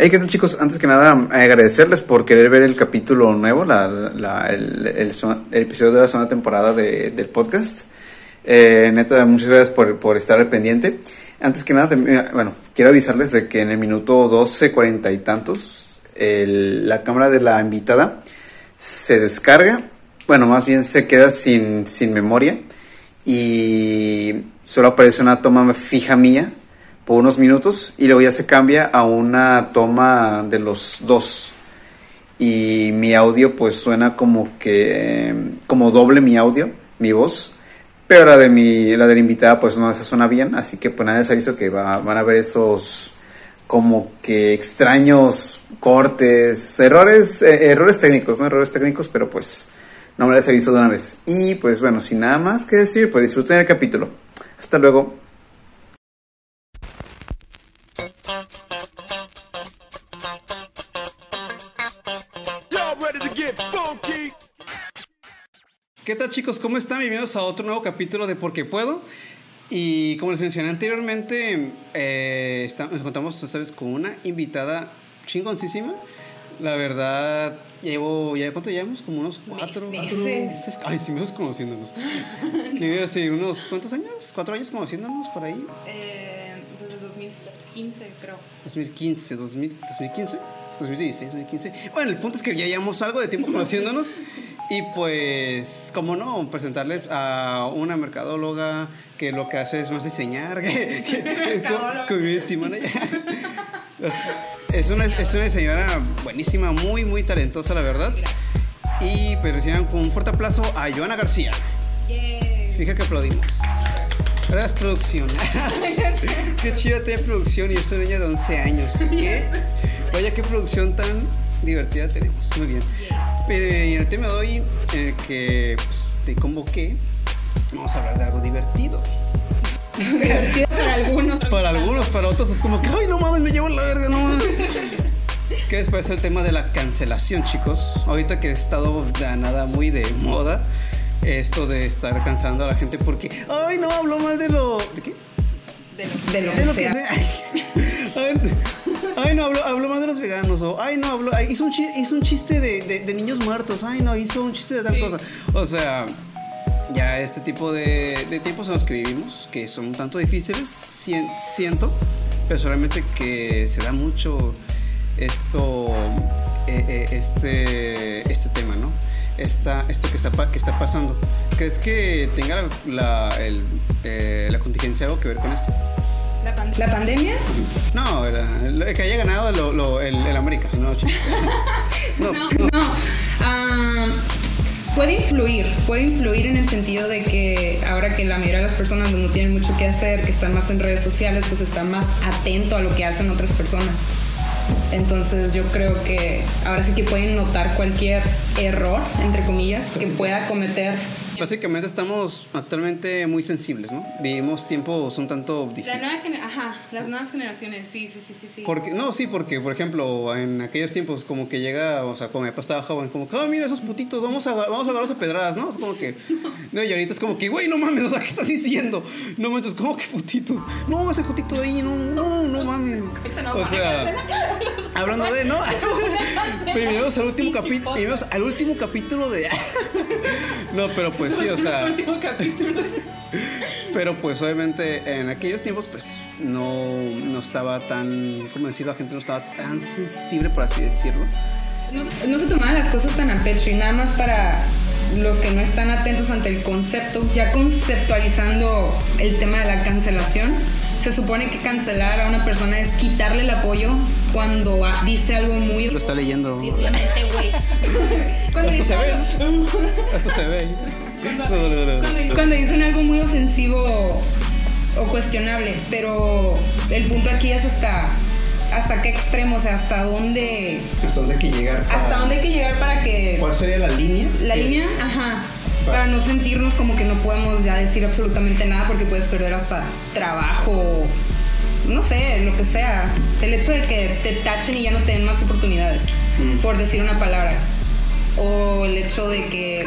Hey, ¿qué tal chicos? Antes que nada, agradecerles por querer ver el capítulo nuevo, la, la- el, el- el episodio de la segunda temporada de- del podcast. Eh, neta, muchas gracias por, por estar al pendiente. Antes que nada, también, bueno, quiero avisarles de que en el minuto 12, cuarenta y tantos, el- la cámara de la invitada se descarga, bueno, más bien se queda sin, sin memoria y solo aparece una toma fija mía por unos minutos y luego ya se cambia a una toma de los dos. Y mi audio pues suena como que como doble mi audio mi voz pero la de mi la invitada pues no se suena bien así que pues nada les aviso que va- van a ver esos como que extraños cortes errores eh, errores técnicos no errores técnicos pero pues no me les aviso de una vez. Y pues bueno sin nada más que decir pues disfruten el capítulo. Hasta luego ¿Qué tal chicos? ¿Cómo están? Bienvenidos a otro nuevo capítulo de Porque Puedo. Y como les mencioné anteriormente, eh, está- nos encontramos esta vez con una invitada chingoncísima. La verdad, llevo, ¿ya cuánto llevamos? Como unos cuatro, Meses. cuatro meses. Ay, sí, meses conociéndonos. ¿Qué iba a decir? ¿Unos cuántos años? ¿Cuatro años conociéndonos por ahí? Eh, 2015, creo. 2015, 2000, 2015, 2016, 2015. Bueno, el punto es que ya llevamos algo de tiempo conociéndonos y pues, como no, presentarles a una mercadóloga que lo que hace es más diseñar, que, que- co- community manager. Es una, es una diseñadora buenísima, muy, muy talentosa, la verdad. Y pues reciban con un fuerte aplauso a Joana García. Fija que aplaudimos. Gracias, producción. qué chida tiene producción y es una niña de 11 años. ¿Qué? Vaya, qué producción tan divertida tenemos. Muy bien. Pero y en el tema de hoy, en el que pues, te convoqué, vamos a hablar de algo divertido. Divertido para algunos. Para algunos, para otros es como que, ay, no mames, me llevo la verga, no mames. ¿Qué les parece el tema de la cancelación, chicos? Ahorita que he estado de nada muy de moda, esto de estar cansando a la gente porque, ay, no, hablo mal de lo... ¿De qué? De lo, de lo de que lo que sea. Ay, ay, no, habló, habló más de los veganos. O, ay, no, habló, hizo, un chiste, hizo un chiste de, de- de niños muertos. Ay, no, hizo un chiste de tal Sí. cosa. O sea, ya este tipo de, de tiempos en los que vivimos, que son un tanto difíciles, sien- siento personalmente que se da mucho esto, eh, eh, este, este. Esta, esto que está, que está pasando. ¿Crees que tenga la, la, el, eh, la contingencia algo que ver con esto? ¿La, pan- la pandemia? No, era, que haya ganado lo- lo- el, el América. No, no, no. No. Ah, puede influir, puede influir en el sentido de que ahora que la mayoría de las personas no tienen mucho que hacer, que están más en redes sociales, pues están más atento a lo que hacen otras personas. Entonces yo creo que ahora sí que pueden notar cualquier error, entre comillas, que pueda cometer Básicamente estamos actualmente muy sensibles, ¿no? Vivimos tiempos un tanto La difíciles. nueva gener- ajá, las nuevas generaciones, sí, sí, sí, sí, sí. Porque, no, sí, porque, por ejemplo, en aquellos tiempos, como que llega, o sea, como mi papá estaba joven, como que, ah, mira esos putitos, vamos a, vamos a agarrarlos a pedradas, ¿no? Es como que, no, y ahorita es como que, güey, no mames, o sea, ¿qué estás diciendo? No manches, ¿cómo que putitos? No, ese putito de ahí, no, no, no mames. O sea, hablando de, ¿no? Bienvenidos al último capítulo, al último capítulo de... no, pero pues sí, o sea... último capítulo. Pero pues obviamente en aquellos tiempos pues no, no estaba tan, ¿cómo decirlo? La gente no estaba tan sensible, por así decirlo. No, se- no se tomaban las cosas tan a pecho y nada más para los que no están atentos ante el concepto, ya conceptualizando el tema de la cancelación, se supone que cancelar a una persona es quitarle el apoyo cuando dice algo muy... Lo está leyendo. Sí, obviamente, güey. Dice se ve. Hasta se ve. Cuando, cuando dicen algo muy ofensivo o cuestionable, pero el punto aquí es hasta hasta qué extremo, o sea, hasta dónde ¿Hasta dónde hay que llegar? para- hasta dónde hay que llegar para que ¿Cuál sería la línea? la que- línea, ajá, Para- para no sentirnos como que no podemos ya decir absolutamente nada porque puedes perder hasta trabajo, no sé, lo que sea. El hecho de que te tachen y ya no te den más oportunidades Mm. por decir una palabra. O el hecho de que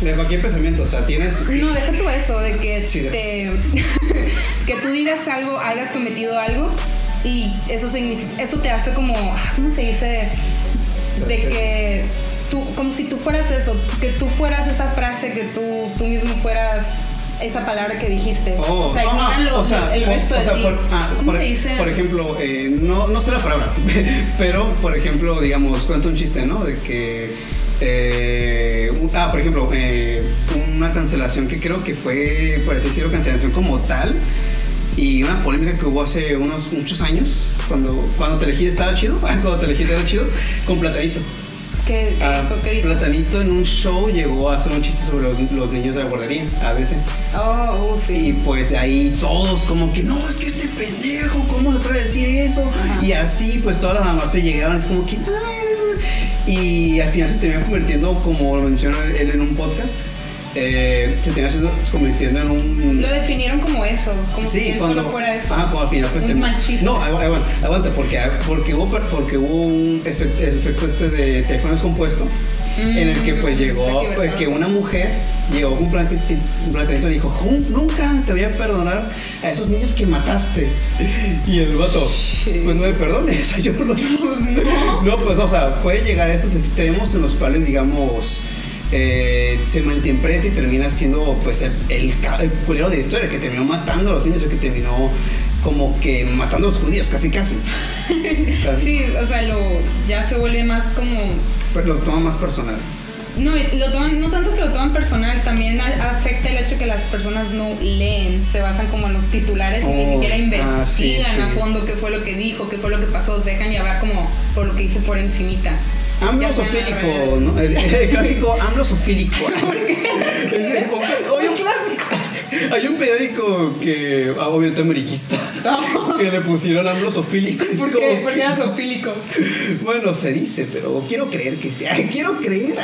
De cualquier pensamiento, o sea, tienes... No, deja tú eso, de que Sí, te que tú digas algo, hayas cometido algo y eso significa, eso te hace como, ah, ¿cómo se dice? De que tú, como si tú fueras eso, que tú fueras esa frase, que tú, tú mismo fueras esa palabra que dijiste. Oh, o sea, ah, lo- o sea, el resto o sea, ti. por, ah, ¿Cómo por- se dice? por ejemplo, eh, no, no sé la palabra, pero por ejemplo, digamos, cuento un chiste, ¿no? De que, eh, ah, por ejemplo, eh, una cancelación que creo que fue, por así decirlo, cancelación como tal. Y una polémica que hubo hace unos muchos años, cuando, cuando Telehit estaba chido, cuando Telehit era chido, con Platanito. ¿Qué, Ah? ¿Qué? Platanito en un show llegó a hacer un chiste sobre los, los niños de la guardería, a veces. Oh, uh, Y sí. pues ahí todos como que, no, es que este pendejo, ¿cómo se atreve a decir eso? Ajá. Y así pues todas las mamás que llegaban, es como que, "Ay, eres una-". Y al final se termina convirtiendo, como lo menciona él en un podcast, eh, se termina haciendo- convirtiendo en un... Lo definieron como eso, como si él solo fuera eso. Ah, como al final pues Un mal chiste. No, agu- aguanta, aguanta, porque, porque, hubo, porque hubo un efecto, el efecto este de teléfono descompuesto en el que pues Mm, llegó eh, que una mujer llegó con un platanito y dijo "Jun- nunca te voy a perdonar a esos niños que mataste y el vato Shit. pues no me perdones yo no, no pues o sea puede llegar a estos extremos en los cuales digamos eh, se malinterpreta y termina siendo pues el, el, culero de la historia que terminó matando a los niños o que terminó como que matando a los judíos casi casi, Casi. Sí, o sea, lo, ya se vuelve más como pero lo toma más personal No, lo toman, no tanto que lo toman personal, también a- afecta el hecho que las personas no leen, se basan como en los titulares y ni Oh, siquiera ah, investigan sí, sí. a fondo qué fue lo que dijo, qué fue lo que pasó, se dejan llevar como por lo que dice por encimita. Amblosofílico. ¿no? El, el clásico amblosofílico. ¿Por qué? Oye, un clásico. Hay un periódico que, ah, obviamente amarillista, que le pusieron amblosofílico. Es ¿Por como qué? que- Porque era zoofílico. Bueno, se dice, pero quiero creer que sea. Quiero creer.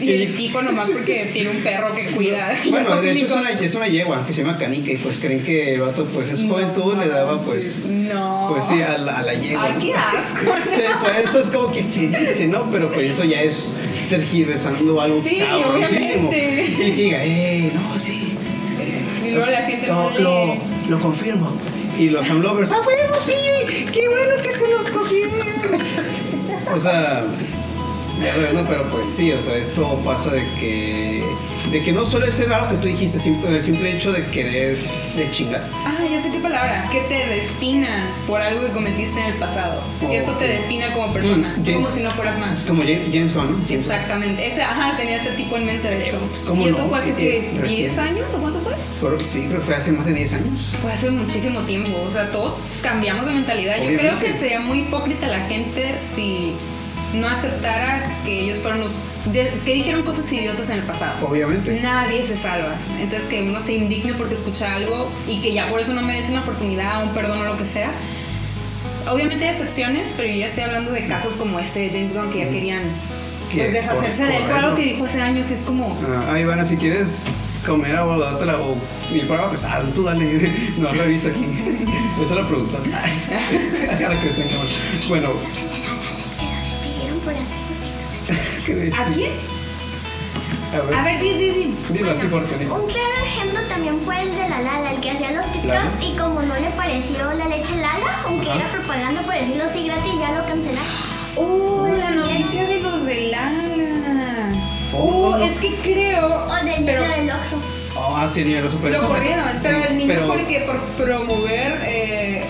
Y el tipo nomás porque tiene un perro que cuida. bueno, de hecho es una, es una yegua que se llama Canica y pues creen que el vato pues en su No juventud le daba pues... no. Pues sí, a la, a la yegua. Ay, qué asco. Sí, por eso es como que se dice, ¿no? Pero pues eso ya es tergiversando algo Sí, cabroncísimo. Y que diga, eh, no, sí. Eh, Y luego la gente lo, no lo, confirmo. Y los amlovers, ah, bueno, sí, qué bueno que se lo cogí. o sea, ya bueno, pero pues sí, o sea, esto pasa de que, de que no suele ser algo que tú dijiste, sim- el simple hecho de querer de chingar. Ah, ya sé qué palabra. Que te definan por algo que cometiste en el pasado. Que eso te defina como persona. Mm, James- como si no fueras más. Como James, James ¿no? James. Exactamente. Ese, ajá, tenía ese tipo en mente, de hecho. Pues, ¿cómo ¿Y eso no? fue hace Eh, que eh, 10 recién. años o cuánto fue? Creo que sí, creo que fue hace más de 10 años. Fue hace muchísimo tiempo. O sea, todos cambiamos de mentalidad. Yo Obviamente. creo que sería muy hipócrita la gente si no aceptara que ellos fueron los. de- que dijeron cosas idiotas en el pasado. Obviamente. Nadie se salva. Entonces que uno se indigne porque escucha algo y que ya por eso no merece una oportunidad, un perdón o lo que sea. Obviamente hay excepciones, pero yo ya estoy hablando de casos como este de James Gunn que ya querían Que pues, deshacerse de correcto. algo que dijo hace años y es como... Ah, Ivana, si quieres comer algo, dátela o mi prueba pesada, tú dale, no reviso aquí. Esa es la tengamos. Bueno, sus TikToks. ¿qué ves? ¿A quién? A ver, A ver, di, di, di. dilo así fuerte. Un claro ejemplo también fue el de la Lala, el que hacía los Lala. TikToks y como no le pareció la leche Lala, aunque Ajá. era propaganda por decirlo así gratis, ya lo cancelaron. Oh, la noticia de los de Lala. Oh, Oh, es que creo... O del pero niño del Oxxo. Ah, sí, niño, los super lo eso- corrieron, eso- pero sí, el niño pero porque por promover eh,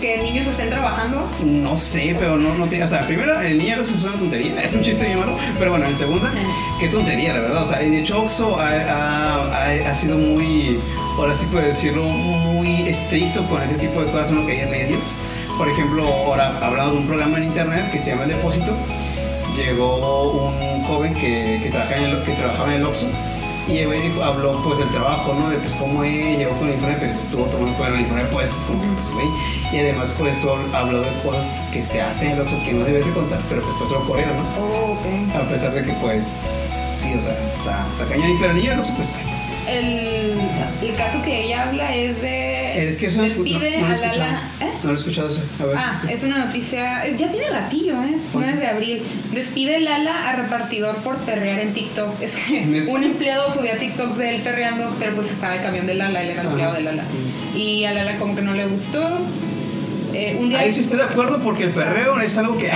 que niños estén trabajando. No sé, pero no, no tiene. O sea, primero, el niño es una tontería, es un chiste bien malo. Pero bueno, en segunda, qué tontería, la verdad. O sea, y de hecho, Oxxo ha, ha- ha- ha sido muy, ahora sí puedo decirlo, muy estricto con este tipo de cosas en lo que hay en medios. Por ejemplo, ahora hablado de un programa en internet que se llama El Depósito. Llegó un joven que, que, trabajaba en el, que trabajaba en el Oxxo. Y el güey dijo- habló pues del trabajo, ¿no? De pues cómo él llegó con el uniforme, pues estuvo tomando con el uniforme de puestos, como que pues güey. Y además pues estuvo habló de cosas que se hacen en el Oxxo que no debes de contar, pero pues pues lo corrieron, ¿no? Oh. A pesar de que pues sí, o sea, está, está cañón. Y pero el niño Oxxo pues El, el caso que ella habla es de. es que eso no, no, despide no lo he escuchado. ¿Eh? No lo he escuchado eso. A ver. Ah, es una noticia. Ya tiene ratillo, ¿eh? No ¿Cuánto? es de abril. Despide Lala a repartidor por perrear en TikTok. Es que ¿Neta? un empleado subía TikToks de él perreando, pero pues estaba el camión de Lala, él era Ajá. empleado de Lala. Y a Lala como que no le gustó. Eh, un día Ahí sí estoy de acuerdo porque el perreo es algo que...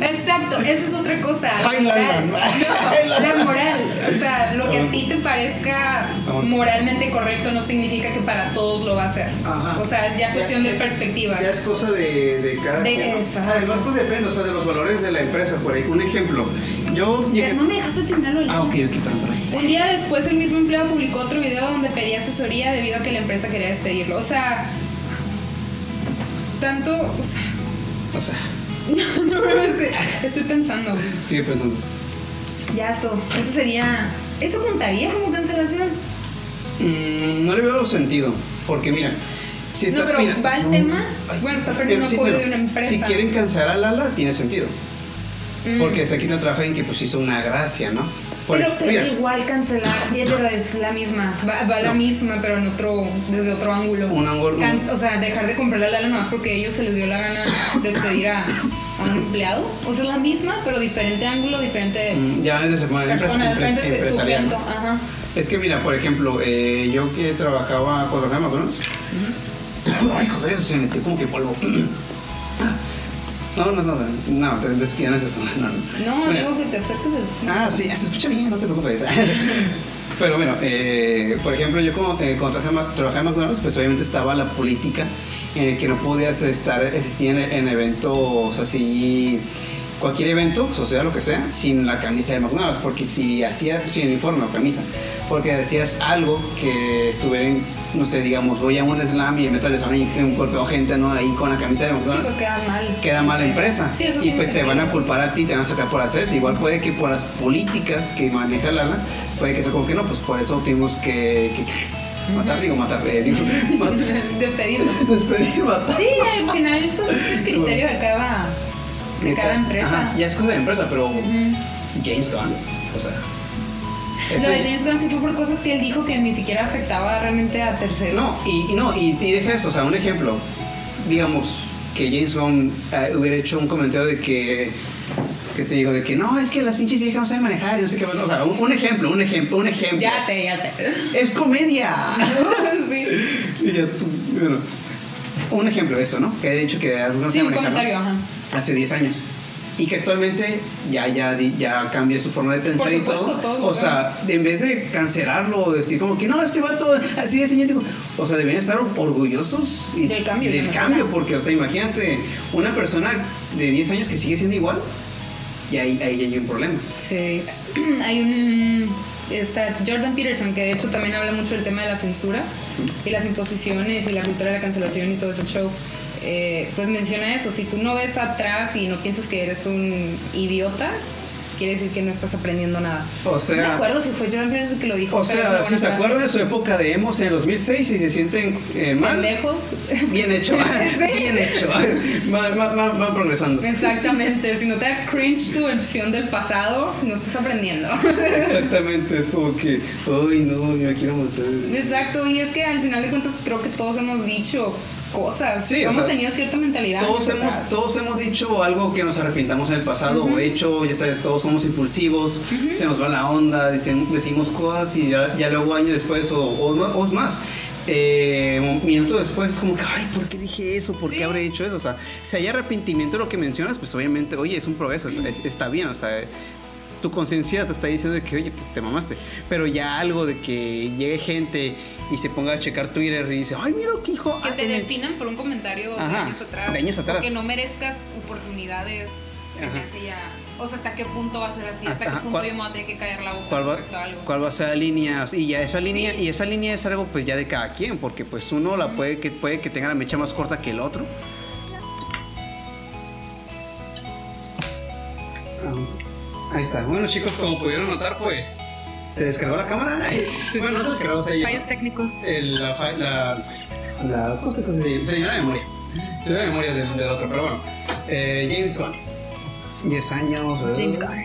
Exacto, esa es otra cosa. La moral. No, la moral. O sea, lo que a ti te parezca Ah. moralmente correcto no significa que para todos lo va a ser. Ajá. O sea, es ya cuestión de perspectiva. Ya es cosa de, de cada De-. Además, pues depende, o sea, de los valores de la empresa. Por ahí, un ejemplo. Yo llegué... No me dejaste terminarlo. Ah, ok, ok, perdón, perdón. Un día después el mismo empleado publicó otro video donde pedía asesoría debido a que la empresa quería despedirlo. O sea, tanto, o sea, O sea, no, no, estoy, estoy pensando. sigue pensando. Ya esto, eso sería, eso contaría como cancelación. Mm, no le veo sentido, porque mira, si está, no, pero mira, va el tema, Ay, bueno, está pero perdiendo sí, apoyo pero de una empresa. Si quieren cancelar a Lala, tiene sentido. Mm. Porque está quitando trabajo en que pues hizo una gracia, ¿no? Pero, pero igual cancelar, ya, pero es la misma, va, va la misma, pero en otro, desde otro ángulo. Un ángulo- Can- o sea, dejar de comprarle a Lala nomás porque a ellos se les dio la gana despedir a, a un empleado. O sea, es la misma, pero diferente ángulo, diferente mm, ya es de semana persona. ¿no? Ajá. Es que mira, por ejemplo, eh, yo que trabajaba cuando trabajaba en McDonald's. Ay, joder, se metió como que polvo. No, no es nada. No, te- es que ya no es eso. No, no. Digo que te aceptes el. Ah, sí, se escucha bien, no te preocupes. Pero bueno, eh, por ejemplo, yo como, eh, cuando trabajé trabajé en McDonald's, pues obviamente estaba la política en el que no podías estar, existir en, en eventos así, cualquier evento, sea, lo que sea, sin la camisa de McDonald's, porque si hacías, sin uniforme o camisa, porque decías algo que estuviera en, no sé, digamos, voy a un slam y meto al slam y un golpeo gente, ¿no? Ahí con la camisa de Sí, McDonald's pues queda mal. queda mal la empresa. Sí, eso y pues te van a culpar a ti, te van a sacar por hacer eso. Igual puede que por las políticas que maneja Lala, puede que sea como que no, pues por eso tuvimos que, que matar, digo matar, eh, digo, matar, Despedirlo. despedir, matar. Sí, al final, pues es el criterio de cada, de cada empresa. Ajá, ya es cosa de empresa, pero. James Gunn, o sea. Lo de James Gunn sí fue por cosas que él dijo que ni siquiera afectaba realmente a terceros. No, y, y no, y, y deja eso, o sea, un ejemplo. Digamos que James Gunn eh, hubiera hecho un comentario de que, que te digo, de que no, es que las pinches viejas no saben manejar y no sé qué más. O sea, un, un ejemplo, un ejemplo, un ejemplo. Ya sé, ya sé. ¡Es comedia! sí. y ya tú, bueno, un ejemplo de eso, ¿no? Que he dicho que las mujeres Sí, no un saben manejar, comentario, ¿no? Hace 10 años. Y que actualmente ya, ya, ya cambia su forma de pensar Por y supuesto, todo. todos lo o sea, en vez de cancelarlo o decir como que no, este vato así de señor, o sea, deberían estar orgullosos y- Del cambio, del cambio, porque, o sea, imagínate, una persona de 10 años que sigue siendo igual, y ahí, ahí hay un problema. Sí. Hay un. Está Jordan Peterson, que de hecho también habla mucho del tema de la censura y las imposiciones y la cultura de la cancelación y todo ese show. Eh, pues menciona eso. Si tú no ves atrás y no piensas que eres un idiota, quiere decir que no estás aprendiendo nada. O no me sea, acuerdo si fue Jordan Peterson que lo dijo. o sea si se acuerdan de su época de emos en el 2006 y se sienten eh, mal, Pendejos. Bien hecho, bien hecho. Van progresando. Exactamente, si no te da cringe tu versión del pasado, no estás aprendiendo. Exactamente, es como que, ay no, yo me quiero matar. Exacto, y es que al final de cuentas creo que todos hemos dicho cosas. Sí, o hemos sea, tenido cierta mentalidad. Todos hemos, todos hemos dicho algo que nos arrepintamos en el pasado o hecho, ya sabes, todos somos impulsivos, se nos va la onda, decimos cosas y ya, ya luego años después o, o, no- o es más. Eh, un minuto después es como que, ay, ¿por qué dije eso? ¿Por Sí. qué habré hecho eso? O sea, si hay arrepentimiento de lo que mencionas, pues obviamente, oye, es un progreso, es- está bien, o sea, tu conciencia te está diciendo de que, oye, pues te mamaste. Pero ya algo de que llegue gente y se ponga a checar Twitter y dice, ay, mira qué hijo. Que ah, te el- definan por un comentario de Ajá, años atrás. de años atrás. Que no merezcas oportunidades. Se me hace ya. O sea, ¿hasta qué punto va a ser así? ¿Hasta Ajá, qué punto ¿cuál- yo me voy a tener que callar la boca ¿Cuál va, respecto a algo? cuál va a ser la línea? Y ya esa línea, Sí. y esa línea es algo pues ya de cada quien, porque pues uno la puede que puede que tenga la mecha más corta que el otro. Ah, ahí está. Bueno chicos, como pudieron notar, pues se descargó la cámara. bueno, no se descargó, se Fallos técnicos. el, la, fa- la, la cosa que se, se llenó la memoria. Se llenó la memoria del, del otro, pero bueno. Eh, James Gunn. 10 años. ¿verdad? James Gunn.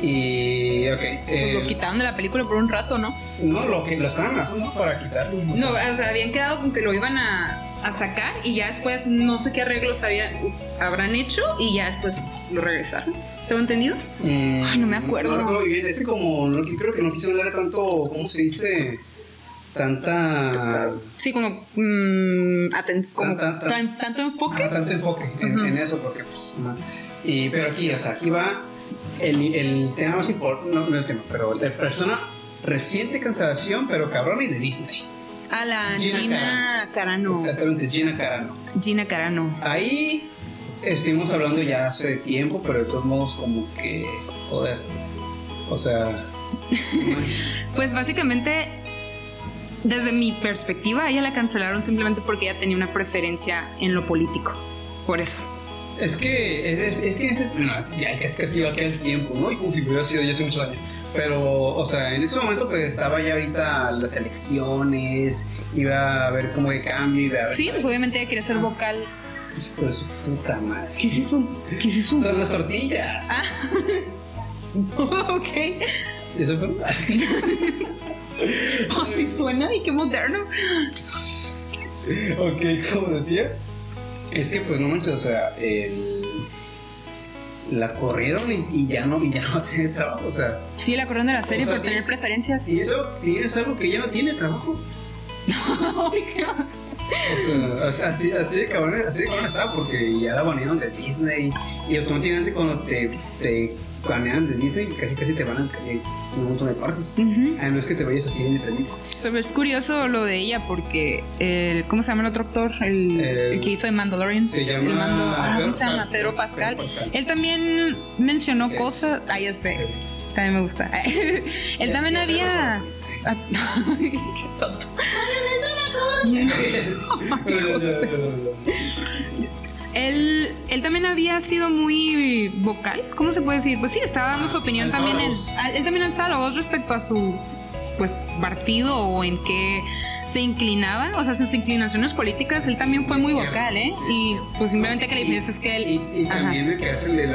Y, ok. Pues eh, lo quitaron de la película por un rato, ¿no? no, lo que lo estaban haciendo para quitarlo. No, o sea, habían quedado con que lo iban a, a sacar y ya después no sé qué arreglos habían, habrán hecho y ya después lo regresaron. ¿Tengo entendido? Mm, Ay, no me acuerdo. No recuerdo bien, es que como no, creo que no quisieron darle tanto, ¿cómo se dice? tanta Sí, como, mm, aten- como Tan- tan- tan- tanto enfoque. Ah, tanto enfoque en, Ujú. en eso porque pues y pero aquí o sea aquí va el, el tema más importante no, no el tema pero la persona reciente cancelación pero cabrón y de Disney A la Gina Gina, Carano. exactamente Gina Carano Gina Carano. ahí estuvimos hablando ya hace tiempo pero de todos modos como que joder o sea Pues básicamente, desde mi perspectiva, ella la cancelaron simplemente porque ella tenía una preferencia en lo político. Por eso. Es que es, es- es que ese, no, ya es casi va a quedar el tiempo, ¿no? Y como si hubiera sido ya hace muchos años. Pero, o sea, en ese momento pues estaba ya ahorita las elecciones, iba a haber como de cambio, iba a haber... Sí, pues obviamente ella quería ser vocal. Pues puta madre. ¿Qué es eso? ¿Qué es eso? Son las tortillas. Ah. ok. ¿Eso fue? Así suena y qué moderno. ok, como decía. Es que pues no manches, o sea, el... La corrieron y, y ya no, y ya no tiene trabajo, o sea... Sí, la corrieron de la serie O sea, por tener preferencias. Y eso y es algo que ya no tiene trabajo. O sea, así, así de cabrón, así de cabrón estaba porque ya la banearon de Disney y automáticamente cuando te, te banean de Disney casi casi te van a en un montón de partes. Ujú. A menos que te vayas así independiente. Pero es curioso lo de ella porque el, ¿cómo se llama el otro actor? El, El- el que hizo de Mandalorian. se llama el Mando- ah, Pedro ¿Cómo se llama? Pascal. Pedro Pascal. Pedro Pascal. Él también mencionó Ok. cosas. Ah, ya sé. También me gusta. Él también había. Qué tonto. Él, él también había sido muy vocal, ¿cómo se puede decir? Pues sí, estaba dando su opinión alzaba también. la ah, él también alzaba la voz respecto a su pues partido o en qué se inclinaba, o sea, sus inclinaciones políticas, él también fue muy vocal, ¿eh? Y pues simplemente que la diferencia es que él... Y, también el que hace el, de.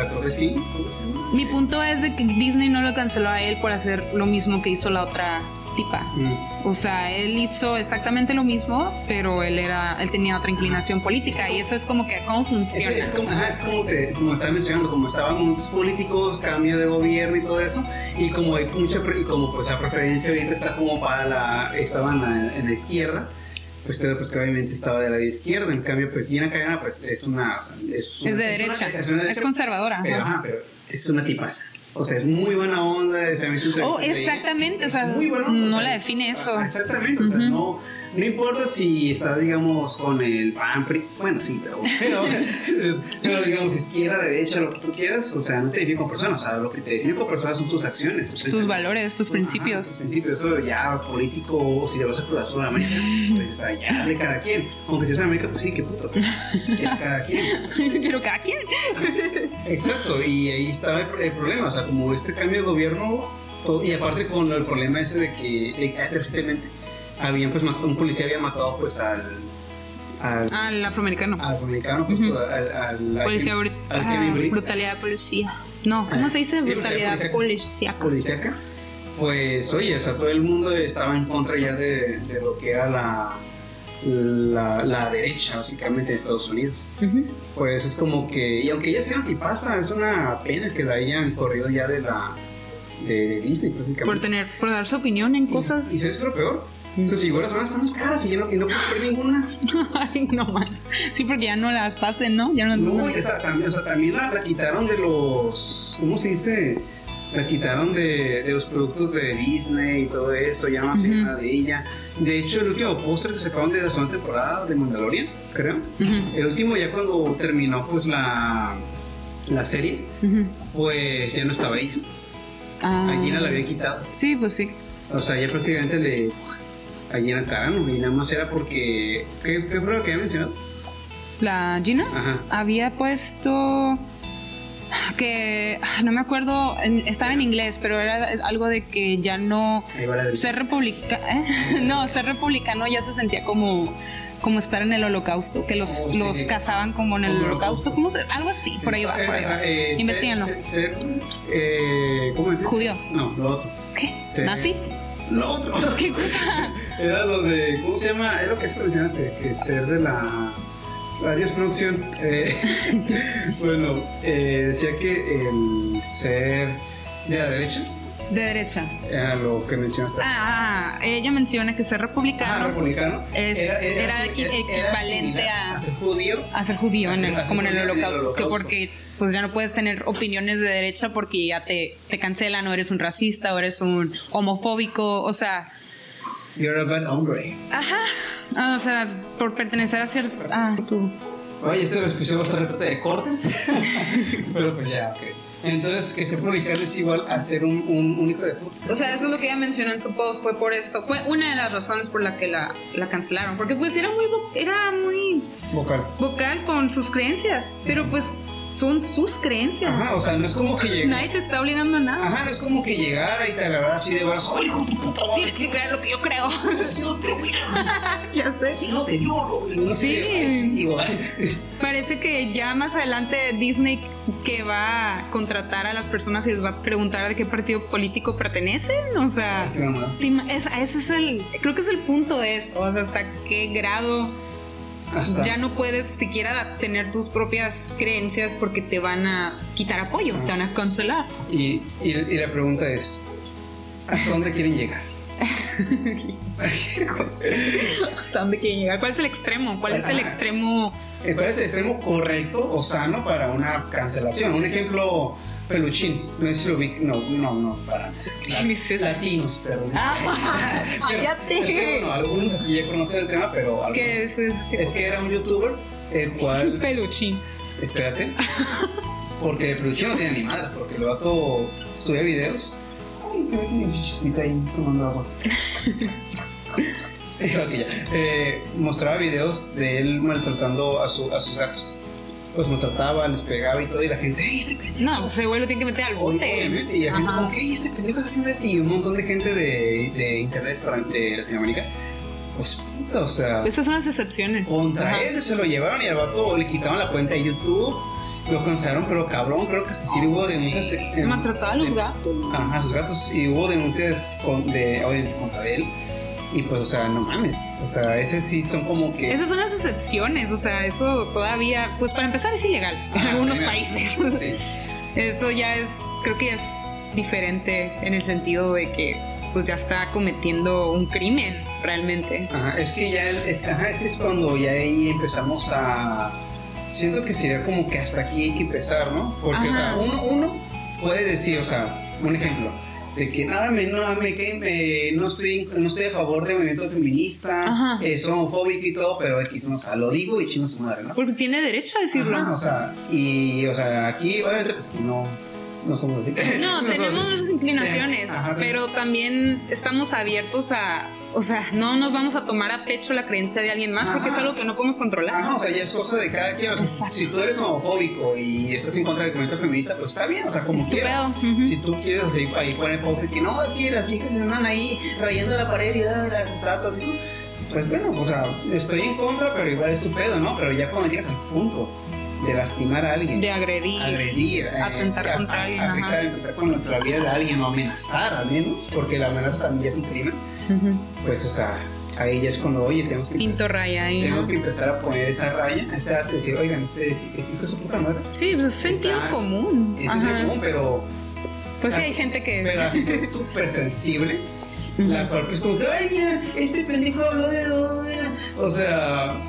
¿cómo se llama? Mi punto es de que Disney no lo canceló a él por hacer lo mismo que hizo la otra tipa. Mm. O sea, él hizo exactamente lo mismo, pero él era, él tenía otra inclinación política y eso es como que cómo Es, funciona. es como, ajá, es como, te, como estaba mencionando, como estaban momentos políticos, cambio de gobierno y todo eso, y como hay mucha, y como pues la preferencia ahorita está como para la, estaban en la, izquierda, pues pero pues que obviamente estaba de la izquierda, en cambio pues Gina Carano pues es una, o sea, es, una- Es de una- derecha, es una es derecha, conservadora. pero, ajá, pero es una tipaza. O sea, es muy buena onda, se me hizo Oh, exactamente, o Es sea, muy buena onda, no o sea, la define eso. Exactamente, o sea, Ujú. no, no importa si está, digamos, con el PAN, PRI, bueno, sí, pero, pero, pero, digamos, izquierda, derecha, lo que tú quieras, o sea, no te define como persona, o sea, lo que te define como persona son tus acciones. tus valores, tus Ajá, principios. tus principios, eso ya político, si le vas a Cruz Azul a América, pues o sea, ya de cada quien. Aunque si es América, pues sí, qué puto. De cada quien. Pero cada quien. Exacto, y ahí estaba el, el problema, o sea, como este cambio de gobierno, todo- y aparte con el problema ese de que de que recientemente habían pues matado, un policía había matado pues al al, Al afroamericano. al afroamericano, pues, Ujú. al, al, al- Policía al- ah, Britt, brutalidad policía. No, ¿cómo se dice? Sí, brutalidad policía- policíaca. policíaca, pues oye, o sea, todo el mundo estaba en contra ya de, de lo que era la, la, la derecha, básicamente, de Estados Unidos. Pues es como que, y aunque ella sea antipasa, es una pena que la hayan corrido ya de la de, de Disney, prácticamente. Por tener, por dar su opinión en Y- cosas. Y, ¿sabes lo peor? Sus figuras van a estar más caras y ya no, y no puedo ver ninguna. Ay, no manches. Sí, porque ya no las hacen, ¿no? Ya no, No, o sea, también, o sea, también la, la quitaron de los. ¿Cómo se dice? La quitaron de, de los productos de Disney y todo eso, ya no hacen nada de ella. De hecho, el último póster que sacaron de la segunda temporada de Mandalorian, creo. Ujú, El último, ya cuando terminó pues la, la serie, ujú. pues ya no estaba ella. Ah. A Gina la habían quitado. Sí, pues sí. O sea, ya prácticamente le. A Gina Carano, y nada más era porque. ¿Qué, qué fue lo que había mencionado? La Gina Ajá. había puesto que no me acuerdo, en- estaba en inglés, pero era algo de que ya no ser republicano, no, ser republicano ya se sentía como como estar en el holocausto, que los, Oh, sí. los cazaban como en el holocausto, holocausto. ¿cómo se? Algo así, por ahí va, Eh, por ahí va. eh, ser- Investíganlo. Ser, ser, eh, ¿Cómo es? Judío. No, lo otro. ¿Qué? ser- ¿Nazi? Lo otro. ¿Qué cosa? Era lo de. ¿Cómo se llama? Era lo que se mencionaste. Que ser de la. Adiós, producción. Eh, bueno, eh, decía que el ser de la derecha De derecha. A lo que mencionaste. Ah, ah, ella menciona que ser republicano Ah, republicano. es- era equi- equivalente similar a- ser judío. a ser judío en el, como en el en el holocausto, que holocausto. porque pues ya no puedes tener opiniones de derecha porque ya te, te cancelan o eres un racista o eres un homofóbico, o sea, You're a bad hombre. ajá, ah, o sea, por pertenecer a cierto... Ah, tú. Oye, este episodio va a estar repleto de cortes. Pero pues ya, ok. Entonces, que ser republicano es igual a ser un, un, un hijo de puta. O sea, eso es lo que ella mencionó en su post, fue por eso, fue una de las razones por la que la, la cancelaron, porque pues era muy, era muy Vocal. vocal con sus creencias, pero pues son sus creencias. Ajá, o sea, no es como que llegue. Nadie te está obligando a nada. Ajá, no es como que llegara y te agarrara así de brazos. ¡Ay, hijo de puta madre! Tienes que creer lo que yo creo. Si no te voy a- ya sé. si no te sé Sí. igual. Parece que ya más adelante Disney que va a contratar a las personas y les va a preguntar de qué partido político pertenecen. O sea, es- ese es el, creo que es el punto de esto. O sea, hasta qué grado Hasta- ya no puedes siquiera tener tus propias creencias porque te van a quitar apoyo, te van a cancelar. Y, y, y la pregunta es: ¿hasta dónde quieren llegar? ¿Hasta dónde quieren llegar? ¿Cuál es el extremo? ¿Cuál es el extremo? Eh, ¿Cuál es el extremo correcto o sano para una cancelación? Un ejemplo, peluchín. No sé si lo vi. No, no, no, para. ¿Qué? Latinos, perdón. Ah, Pero- cállate. bueno, algunos aquí ya conocen el tema, pero. algunos- ¿Qué es? Es que era un youtuber, el cual. peluchín. Espérate. Porque el peluchín no tiene ni madres, porque el vato subía videos. Ay, mi chispita ahí tomando agua. Ok, ya. Eh, mostraba videos de él maltratando a, su, a sus gatos. Los maltrataba, les pegaba y todo, y la gente, ¡ay, este pendejo! No, ese güey lo tiene que meter al bote. Obviamente, y la gente como, ¿qué? ¿Este pendejo está haciendo esto? Y un montón de gente de, de internet para- de Latinoamérica. Pues puta, o sea. Esas son las excepciones. Contra Ajá. él se lo llevaron y al vato le quitaron la cuenta de YouTube. Lo cancelaron, pero cabrón, creo que hasta sí hubo denuncias. en- Maltrataba a los en- gatos. Ajá, a sus gatos. Y hubo denuncias con, de, obviamente contra él. Y pues, o sea, no mames. O sea, ese sí son como que. Esas son las excepciones, o sea, eso todavía, pues para empezar es ilegal en Ajá, algunos países. Sí. Eso ya es, creo que ya es diferente en el sentido de que pues ya está cometiendo un crimen realmente. Ajá, es que ya es, ajá, es cuando ya ahí empezamos a. Siento que sería como que hasta aquí hay que empezar, ¿no? Porque, o sea, uno, uno puede decir, o sea, un ejemplo, de que nada, me, no, me, que, me- no, estoy, no estoy a favor del movimiento feminista, eh, soy homofóbico y todo, pero X, no, o sea, lo digo y chino su madre, ¿no? Porque tiene derecho a decirlo. Ajá, o sea, y, o sea, aquí, obviamente, pues no, no somos así. No, tenemos nuestras inclinaciones, Ajá, pero también estamos abiertos a, o sea, no nos vamos a tomar a pecho la creencia de alguien más porque es Ajá. algo que no podemos controlar. Ajá, o sea, ya es cosa de cada quien. Exacto. Si tú eres homofóbico y estás en contra del movimiento feminista, pues está bien, o sea, como quieras. pedo, ujú. Si tú quieres, o sea, ahí poner de que no, es que las viejas andan ahí rayando la pared y ah, las estatuas y eso. Pues bueno, o sea, estoy en contra, pero igual es tu pedo, ¿no? Pero ya cuando llegas al punto de lastimar a alguien, De agredir. agredir, eh, atentar a- contra a- alguien, afectar, ajá. atentar contra la vida de alguien o amenazar al menos, porque la amenaza también es un crimen, Ujú. pues, o sea, ahí ya es cuando, oye, tenemos que Pinto raya ahí, ¿no? tenemos que empezar a poner esa raya, esa arte, decir, oigan, este, este hijo de su puta madre. Sí, pues es sentido Está- común. Es Ajá. común, pero, Pues sí, hay gente que. pero la gente es súper sensible. La cual pues como que, ay, mira, este pendejo habló de... O sea,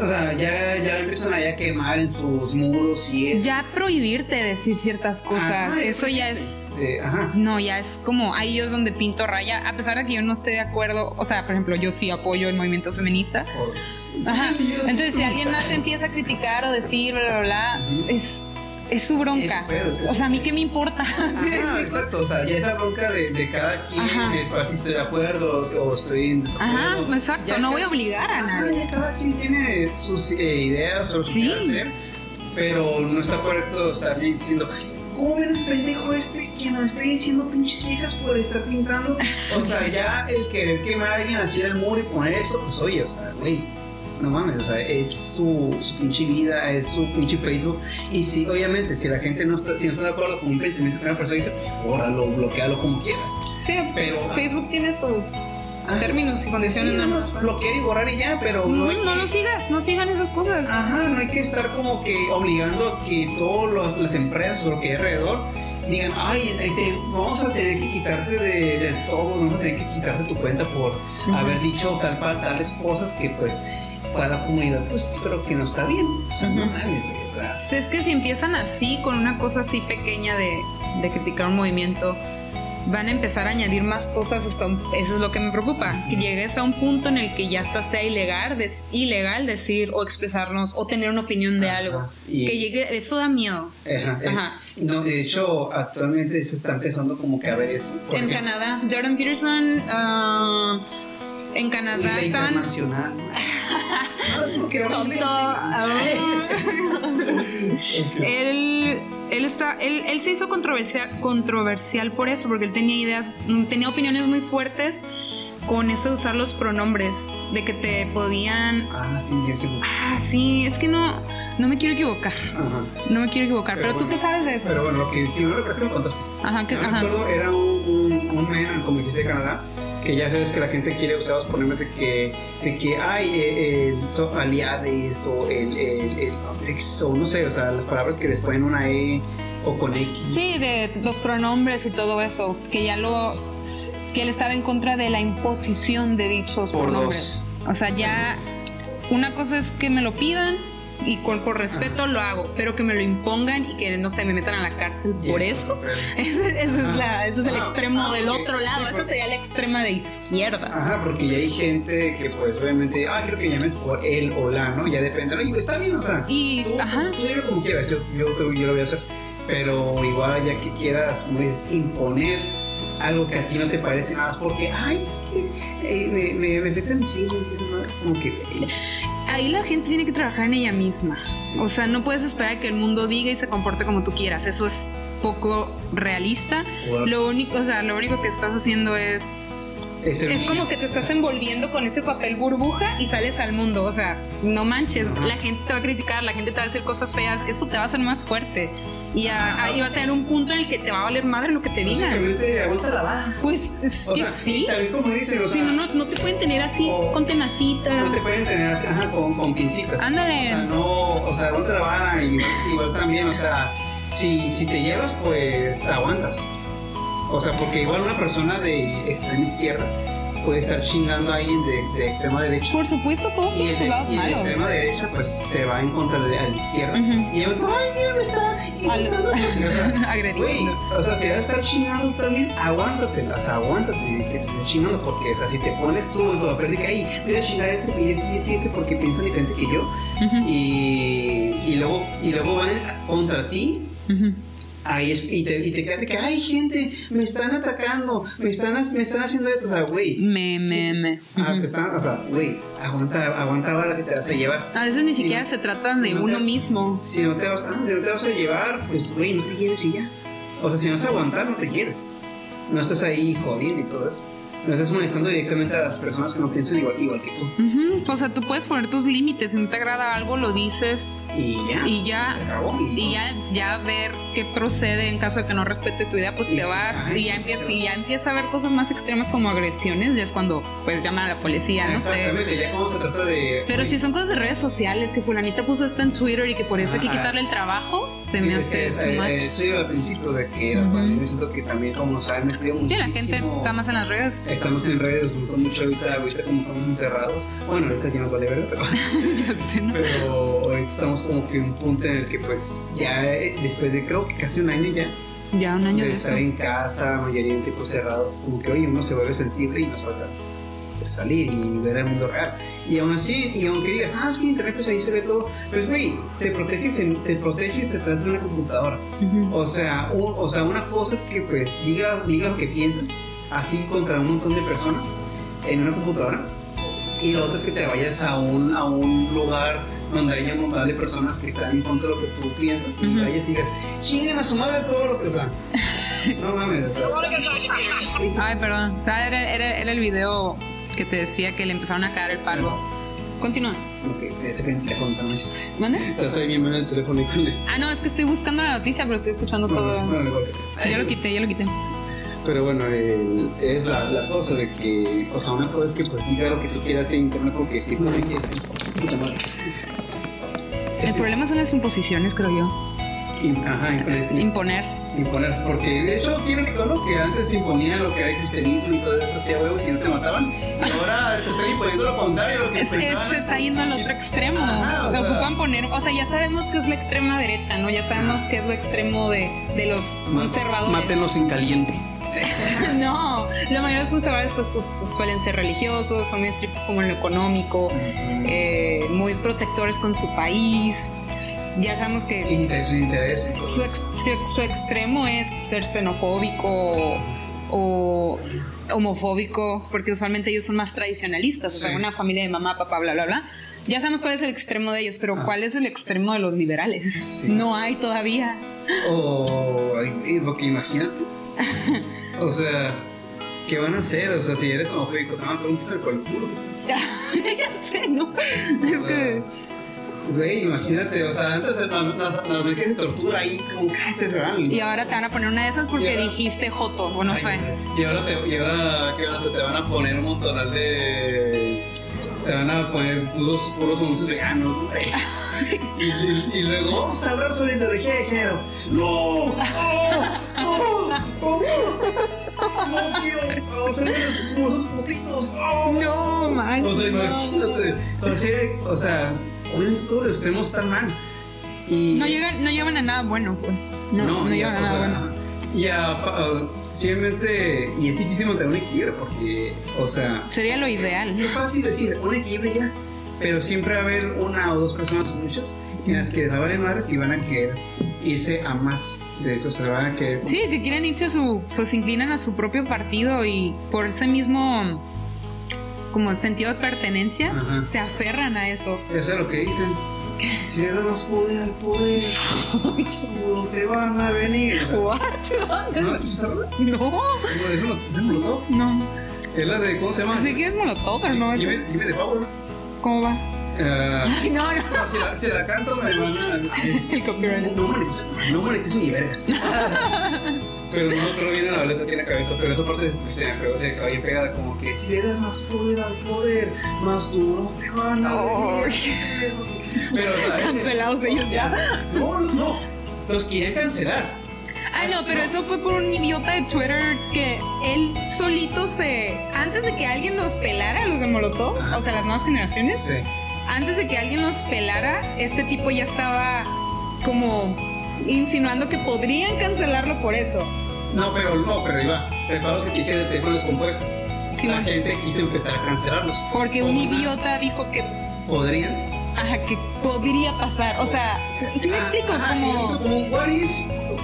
o sea, ya, ya empiezan a quemar en sus muros y eso. Ya prohibirte decir ciertas cosas, Ajá, eso ya es. Ajá. No, ya es como, ahí es donde pinto raya, a pesar de que yo no esté de acuerdo, o sea, por ejemplo, yo sí apoyo el movimiento feminista. Ajá. Entonces, si alguien más te empieza a criticar o decir, bla, bla, bla, Ujú. es, es su bronca. Es su pedo, es o su sea, a mí qué me importa. Ajá, exacto, o sea, ya es la bronca de, de cada quien, de si estoy de acuerdo o estoy en desacuerdo. Ajá, exacto, Ya no cada- voy a obligar a nadie. cada quien tiene sus eh, ideas o lo que Sí. hacer, pero no está correcto estar diciendo, ¿cómo ven el pendejo este que nos está diciendo pinches viejas por estar pintando? O sea, ya el querer quemar a alguien así del muro y poner esto, pues oye, o sea, güey. No mames, o sea, es su, su pinche vida, es su pinche Facebook. Y si, obviamente, si la gente no está, si no está de acuerdo con un pensamiento que una persona dice, bórralo, bloquealo como quieras. Sí, Pero- pues, Facebook tiene sus Ajá. términos y condiciones. Sí, nada más bloquear y borrar y ya, pero No, no que- sigas, no sigan esas cosas. Ajá, no hay que estar como que obligando a que todas las empresas o lo que hay alrededor digan, ay, te- vamos a tener que quitarte de, del todo, vamos a tener que quitarte tu cuenta por haber dicho tal para tales cosas que pues para la comunidad pues creo que no está bien. O sea, no mames, o sea, Es que si empiezan así, con una cosa así pequeña de, de criticar un movimiento, van a empezar a añadir más cosas hasta un- eso es lo que me preocupa, que llegues a un punto en el que ya hasta sea ilegal, des- ilegal decir o expresarnos o tener una opinión de Ajá. algo. Y- Que llegue, eso da miedo. Ajá, eh, Ajá. No, de hecho, actualmente se está empezando como que a ver eso. En Canadá, Jordan Peterson, ah, en y Canadá la estaban... internacional. ¿no? Ah. él, él, está, él, él se hizo controversial, controversial por eso, porque él tenía ideas, mm, tenía opiniones muy fuertes con eso de usar los pronombres, de que te podían... Ah, sí, yo sí. Ah, sí, es que no, no me quiero equivocar, Ajá. no me quiero equivocar, pero, Pero tú bueno, qué sabes de eso. Pero bueno, lo que sí, lo que me contaste. Ajá, Si que- no ajá. acuerdo, era un, un, un men, como dijiste de Canadá, que ya sabes que la gente quiere usar los pronombres de que, de que hay eh, eh, so- aliades o el, el, el ex, o no sé, o sea, las palabras que les ponen una E o con X. Sí, de los pronombres y todo eso, que ya lo que él estaba en contra de la imposición de dichos Por pronombres. O sea, ya una cosa es que me lo pidan y con, por respeto lo hago, pero que me lo impongan y que no sé, me metan a la cárcel por eso, eso. Ese, ese es, la, ese es el Ah, extremo ah, del ok. otro lado, Sí, ese sería la extrema de izquierda. Ajá, porque ya hay gente que pues obviamente, ah, quiero que llames por él o la, ¿no? Ya depende, ¿no? Y está bien, o sea, Y, tú, ajá. tú dime como quieras, yo, yo, te- yo lo voy a hacer. Pero igual ya que quieras, dices, imponer algo que a ti no te parece nada porque, ay, es que eh, me, me, me afecta mis feelings, y esas madres", es como que, eh, Ahí la gente tiene que trabajar en ella misma. O sea, no puedes esperar que el mundo diga y se comporte como tú quieras. Eso es poco realista. Lo único, o sea, lo único que estás haciendo es es, como que te estás envolviendo con ese papel burbuja y sales al mundo. O sea, no manches, la gente te va a criticar, la gente te va a decir cosas feas, eso te va a hacer más fuerte. Y a- ahí va a tener un punto en el que te va a valer madre lo que te digan. Básicamente, aguanta la. Pues es O que sea, sí. también como dicen, o Si sea, no, no, no te pueden tener así O- con tenacitas. No te pueden tener así, ajá, con, con pincitas. Ándale. O sea, no, o sea, aguanta la vara y igual también, o sea, si, si te llevas, pues te aguantas. O sea, porque igual una persona de extrema izquierda puede estar chingando a alguien de, de extrema derecha. Por supuesto, todos Y tienen el, sus lados y el de extrema derecha, pues se va en contra de, a la izquierda. Ujú. Y yo, ay, mira, me está Al- insultando". O sea, Agrediendo. Güey, o sea, si vas a estar chingando también, aguántate, o sea, aguántate que te estén chingando, porque, o sea, si te pones tú en tu papel de que, ay, voy a chingar a este y este y este y este porque piensan diferente que yo, y, y luego, y luego van contra ti, ujú. Ahí es- y, te, y te quedas de que, ay, gente, me están atacando, me están, me están haciendo esto, o sea, güey. Me, me, sí, me. ah, te están, o sea, güey, aguanta, aguanta varas y te vas a llevar. A veces ni Si siquiera no- se trata si de no uno te- mismo. Si no te vas, ah, si no te vas a llevar, pues, güey, no te lleves y ya. O sea, si no vas a aguantar, no te lleves. No estás ahí jodiendo y todo eso. No estás molestando directamente a las personas que no piensan igual, igual que tú. Ujú, O sea, tú puedes poner tus límites. Si no te agrada algo, lo dices. Y ya. Y ya. Se acabó. Y ya, ya ver qué procede en caso de que no respete tu idea, pues Y te sí, vas ay, y ya empieza, y ya empieza a ver cosas más extremas como agresiones, ya es cuando pues llaman a la policía, no sé. Exactamente, ya como se trata de. Pero si son cosas de redes sociales, que fulanita puso esto en Twitter y que por eso hay que quitarle el trabajo, se Sí, me hace es, too much. eh, Eso iba al principio de que era Ujú. pandemia. Siento que también, como saben, me estudió sí, muchísimo. la gente está más en las redes. Estamos en redes, nos gustó mucho ahorita, ahorita como estamos encerrados. Bueno, ahorita ya nos vale ver, pero. Ya sé, ¿no? Pero ahorita estamos como que en un punto en el que, pues, ya eh, después de creo que casi un año ya Ya un año de de estar en casa, mayoría en tipos cerrados, como que oye, uno se vuelve sensible y nos falta pues, salir y ver el mundo real. Y aún así, y aunque digas, ah, es que internet pues ahí se ve todo, pues güey, te proteges, en- te proteges detrás de una computadora. Ujú. O sea, un- o sea, una cosa es que pues diga, diga lo que piensas, así contra un montón de personas en una computadora. Y lo otro es que te vayas a un, a un lugar donde haya un montón de personas que están en contra de lo que tú piensas y Ujú. vayas y digas, chinguen a su madre todos los que sea, No mames, o sea, Ay, perdón. Era, era, era el video que te decía que le empezaron a caer el palo. Continúa. ok, ese que en teléfono esa noche. ¿Mande? Te ahí mi mano el teléfono y con el- Ah, no, es que estoy buscando la noticia, pero estoy escuchando todo. Bueno, bueno, igual. Ya lo quité, ya lo quité. Pero bueno, el- es la, la cosa de que, o sea, una cosa es que pues diga lo que tú quieras en internet porque es tipo de que puta madre. El problema son las imposiciones, creo yo. Ajá, Imponer. imponer. Porque de hecho, quiero recordar que antes se imponía lo que era el cristianismo y todo eso, hacía huevos y no te mataban. Y ahora te están imponiendo lo contrario, lo que Es, es- se está yendo al otro extremo. Ajá, o Se sea- ocupan poner, o sea, ya sabemos que es la extrema derecha, ¿no? Ya sabemos que es lo extremo de, de los conservadores. Mátenlos en caliente. No, la mayoría de los conservadores pues su- su- suelen ser religiosos, son muy estrictos como en lo económico, eh, muy protectores con su país. Ya sabemos que Interés, interés. su, ex- su- su extremo es ser xenofóbico o homofóbico, porque usualmente ellos son más tradicionalistas, o sea, una familia de mamá, papá, bla, bla, bla. Ya sabemos cuál es el extremo de ellos, pero ¿cuál es el extremo de los liberales? Sí. No hay todavía. O. ay, Porque imagínate. O sea, ¿qué van a hacer? O sea, si eres homofóbico, te van a meter un pito por el culo. ya sé, ¿no? Es que... Güey, imagínate, o sea, antes las, las, las veces de tortura ahí, como cállate, se van. Y ahora te van a poner una de esas porque ahora- dijiste joto, o no Ay, sé. Y ahora, te, y ahora ¿qué van a hacer? te van a poner un montonal de. Te van a poner puros, puros anuncios veganos, güey. Y, y, y luego vamos a hablar sobre ideología de género. ¡No! ¡No! ¡No! ¡No quiero hacer esos putitos! ¡No! No, man. O sea, imagínate. O sea, o sea, obviamente todos los extremos están mal. Y No llegan, no llevan a nada bueno, pues. No, no, ya, llevan a nada sea, bueno. Y a- uh, simplemente, y es difícil mantener un equilibrio porque, o sea, Sería lo ideal. es fácil decir un equilibrio ya, pero siempre va a haber una o dos personas, o muchas, en las que les vale madres y van a querer irse a más de eso, se van a querer. Sí, que quieren irse a su. Pues se inclinan a su propio partido y por ese mismo. Como sentido de pertenencia, Ajá. se aferran a eso. Eso es lo que dicen. Si le das más poder al poder, seguro te van a venir. ¿What? ¿No escuchas algo? No, ¿Es Molo- es Molotov? no. Es la de, ¿cómo se llama? Así que es molotov, pero no es. Dime, de Power. ¿Cómo va? Ay, no, no. no, si la, si la canto me mandan. El copyright. No no monetizo ni verga. Pero no creo bien en la letra tiene cabeza, pero esa parte se me pegó, se bien pegada, como que si le das más poder al poder, más duro te van a venir. Pero, Cancelados ellos ya. No, no, no, los quieren cancelar. Ay, no, pero eso fue por un idiota de Twitter que él solito se. Antes de que alguien los pelara, los de Molotov, Ajá. o sea, las nuevas generaciones, Sí. antes de que alguien los pelara, este tipo ya estaba como insinuando que podrían cancelarlo por eso. No, pero no, pero iba. Recuerdo que dije de teléfono descompuesto. Sí, la bueno. gente quiso empezar a cancelarlos. Porque un idiota dijo que, Podrían. Ajá, que podría pasar. O sea, ¿sí me Ah, explico? ajá, como. como un what if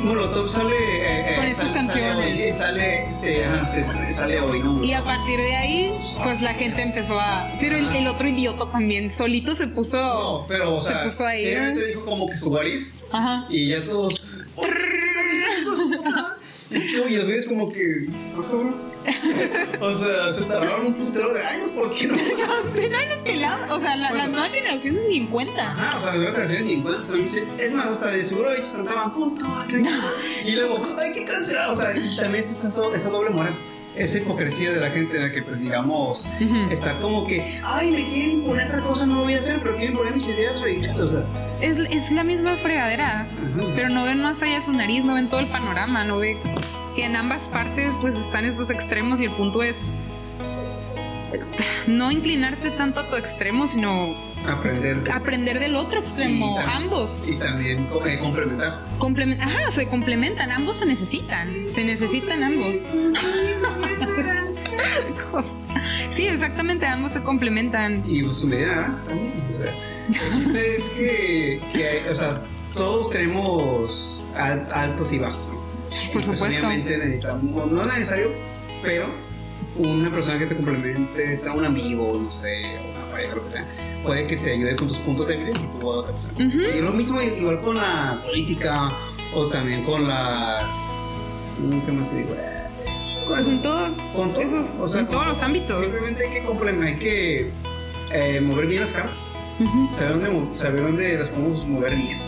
Molotov sale eh, eh, Con estas sale- canciones. Sale, hoy, sale, eh, ajá, sale, sale hoy, ¿no? Y a partir de ahí, pues la gente empezó a. Pero el, el otro idiota también, solito se puso. No, pero o se sea, puso ahí. simplemente ¿eh? dijo como que su what if Ajá. y ya todos. "Oye, ¿qué tal mis hijos, puta madre?" Y es que, oye, los güeyes como que. "Ah, cabrón". O sea, se tardaron un putero de años, ¿por qué no? Sí, no hay los pelados. O sea, la- las nuevas generaciones ni en cuenta. Ajá, o sea, las nuevas generaciones ni en cuenta se dicen, Es más, hasta de seguro ellos cantaban puto, Y luego, hay que cancelar. O sea, y también está esa doble moral. Esa hipocresía de la gente en la que, pues, digamos, está como que, ay, me quieren imponer otra cosa, no lo voy a hacer, pero quieren imponer mis ideas radicales. O sea, Es, es la misma fregadera. Pero no ven más allá de su nariz, no ven todo el panorama, no ven que en ambas partes pues están estos extremos y el punto es no inclinarte tanto a tu extremo, sino aprender. aprender del otro extremo, Y ambos. Y también eh, complementar. Complemen- Ajá, se complementan, ambos se necesitan, se necesitan ambos. sí, exactamente, ambos se complementan. Y pues, su medida naranja también. O sea, es que, que hay- o sea, todos tenemos al- altos y bajos, ¿no? Por Y, pues, supuesto. Obviamente necesitamos, no es necesario, pero una persona que te complemente, un amigo, no sé, una pareja, lo que sea, puede que te ayude con tus puntos débiles y tú a otra persona. Y lo mismo igual con la política o también con las... ¿Qué más te digo? Con Pues todos, Con todo, esos, o sea, en todos los ámbitos. Simplemente hay que complementar, hay que eh, mover bien las cartas, Ujú. saber dónde, saber dónde las podemos mover bien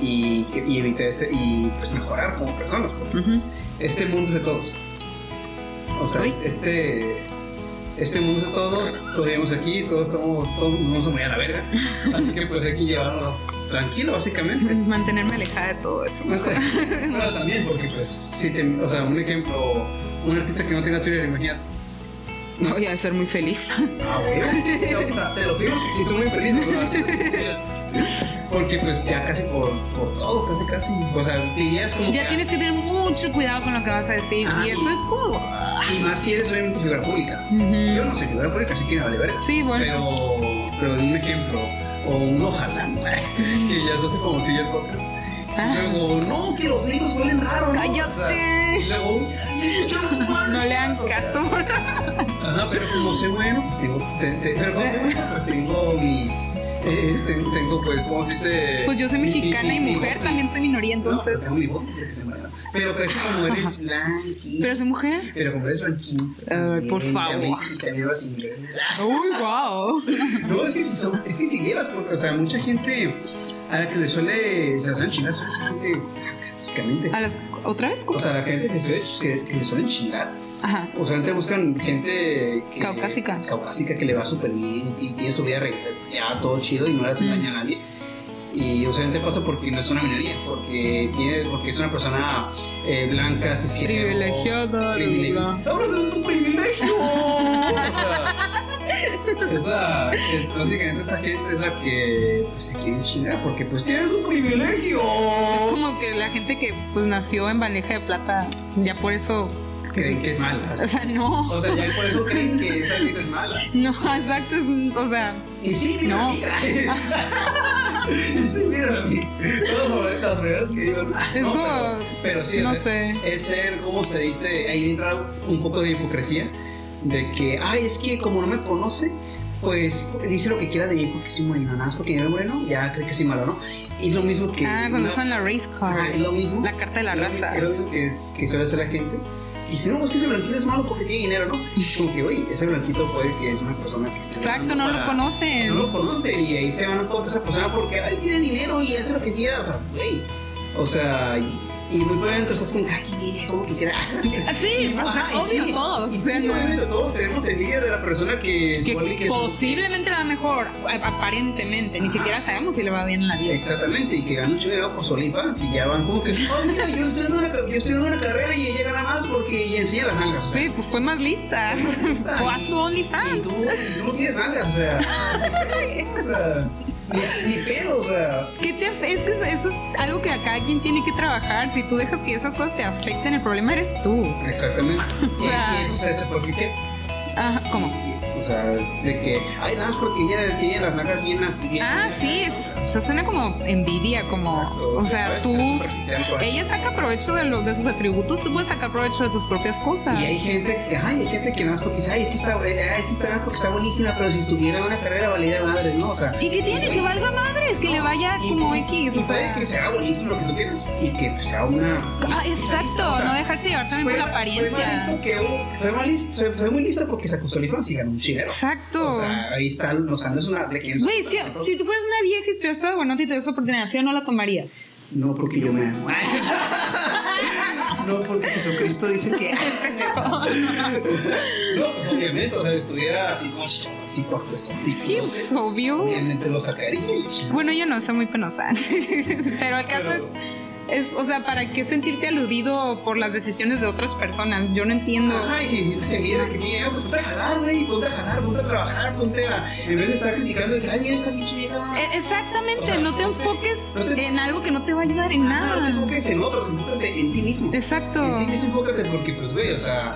y, evitar ese, y pues mejorar como personas. porque Ujú. Este mundo es de todos. O sea, este este mundo es de todos, todos vivimos aquí, todos estamos, todos nos vamos a morir a la verga. Así que pues hay que llevarnos tranquilo, básicamente. Mantenerme alejada de todo eso. Bueno, también, porque pues, si te, o sea, un ejemplo, un artista que no tenga Twitter, imagínate. No voy a ser muy feliz. Ah, güey. O sea, te lo firmo que sí son muy sin Twitter. Porque pues ya casi por, por todo, casi casi. O sea, dirías como Ya que- tienes que tener mucho cuidado con lo que vas a decir. Ah, y eso es como. Y más si eres obviamente figura pública. Yo no soy figura pública, así que me vale verga. Sí, bueno. Pero, pero un ejemplo, o un ojalá, que ya se hace como sigue el podcast. Ah. Y luego, no, que los libros huelen raro, ¿no? ¡Cállate! O sea, y luego. No le hagan caso. Ajá, pero como sé bueno, pues tengo, te- te- pero como sé bueno, pues tengo mis, eh, tengo, tengo, pues, ¿cómo se dice? Pues yo soy Mi- mi- mexicana y mi- mi mujer, también soy minoría, No, pero entonces. tengo mi voz, no da. Pero pues como eres blanquita. Pero soy mujer. Pero como eres blanquita. Ay, por favor. Y también hablas inglés. Uy, wow. No, es que si son, es que si llevas, porque, o sea, mucha gente a la que le suele, se suelen chingar, ser gente básicamente. ¿A las, ¿Otra vez? O sea, la gente que, suele, que, que le suelen chingar. Ajá. Usualmente buscan gente que, Caucásica. Caucásica que le va súper bien y, y tiene su vida ya todo chido y no le hace Mm. daño a nadie. Y usualmente pasa porque no es una minoría, porque, tiene, porque es una persona eh, blanca, cisgénero. Privilegiada, privilegiada. eso es tu privilegio. o sea, esa, es, básicamente esa gente es la que pues, se quiere chingar porque pues tienes un privilegio. Es como que la gente que pues nació en bandeja de plata, ya por eso. Creen que es mala. O sea, no. O sea, ya por eso creen que esa gente es mala. No, exacto. es- o sea, Y sí, mira, No. mira. y sí, mira, mira. Todos primeras que digo, ah, Es no, como- pero, pero sí, no es, sé. es ser, ¿cómo se dice? Ahí entra un poco de hipocresía, de que, ay, es que como no me conoce, pues dice lo que quiera de mí porque soy moreno, nada más porque yo soy moreno, ya cree que soy malo, ¿no? Y es lo mismo que... ah, cuando usan la race Ajá, es card. lo mismo. La carta de la Es raza. Es lo mismo que, es, que suele hacer la gente. Y si no, es que ese blanquito es malo porque tiene dinero, ¿no? Es como que, oye, ese blanquito puede que es una persona que... Exacto, no lo conocen. no lo conoce y ahí se van a contra esa persona porque ay, tiene dinero y hace lo que quiera. O sea, güey. O sea, y, y muy por dentro estás como, ay, envidia, como quisiera. Sí, Ajá, y obvio sí, todos. y o sea, sí, obviamente todos tenemos envidia de la persona que, que y que- posiblemente la mejor, aparentemente, ni Ajá. siquiera sabemos si le va bien en la vida. Exactamente, y que ganan mucho dinero por su OnlyFans y ya van como que, oh, mira, yo estoy en una, yo estoy en una carrera y ella gana más porque ella enseña las nalgas. o sea, Sí, pues fue más lista. o haz tu Y OnlyFans. tú, y tú no tienes nalgas, o sea, o sea, ni, ni pedo, o sea. ¿Qué te es que eso es algo que a cada quien tiene que trabajar. Si tú dejas que esas cosas te afecten, el problema eres tú. Exactamente. Y, O sea- y eso se. Ajá, ¿cómo? O sea, de que, ay, nada más porque ella tiene las nalgas bien así. Bien Ah, sí, es, o sea, suena como envidia, como, Exacto. o sea, tú, ella saca provecho de, lo, de sus atributos, tú puedes sacar provecho de tus propias cosas. Y hay gente que, ay, hay gente que nada más porque dice, ay, es que está, eh, ay, es que está porque está buenísima, pero si estuviera en una carrera valiera madres, ¿no? O sea. ¿Y qué tiene? Que valga madres, que le vaya y- como y- X, y o sea. que sea buenísimo lo que tú quieras y que pues, sea una. Ah, exacto, no dejarse llevar también por la Fue apariencia. más listo que fue, más listo, fue, fue muy listo porque se acostó y ganó un Exacto. O sea, ahí está, o sea, no es una. de que- Güey, si, si tú fueras una vieja y te estado buenota y te das oportunidad, ¿sí o no la tomarías? No porque yo me amo. no porque Jesucristo dice que. no, pues obviamente, o sea, estuviera así como así por Sí, pues, obvio. Obviamente lo sacaría. Bueno, yo no, soy muy penosa. Pero el caso Pero- es, es, o sea, ¿para qué sentirte aludido por las decisiones de otras personas? Yo no entiendo. Ajá, y se mira que tiene, pues ponte a jalar, güey, ponte a jalar, ponte a trabajar, ponte a. En vez de estar criticando ay, mira, esta pinche vieja. E- Exactamente, O sea, no te enfoques no te- en algo que no te va a ayudar en Ah, no te nada. enfoques en otros, enfócate en ti mismo. Exacto. En ti mismo enfócate porque, pues, güey, o sea,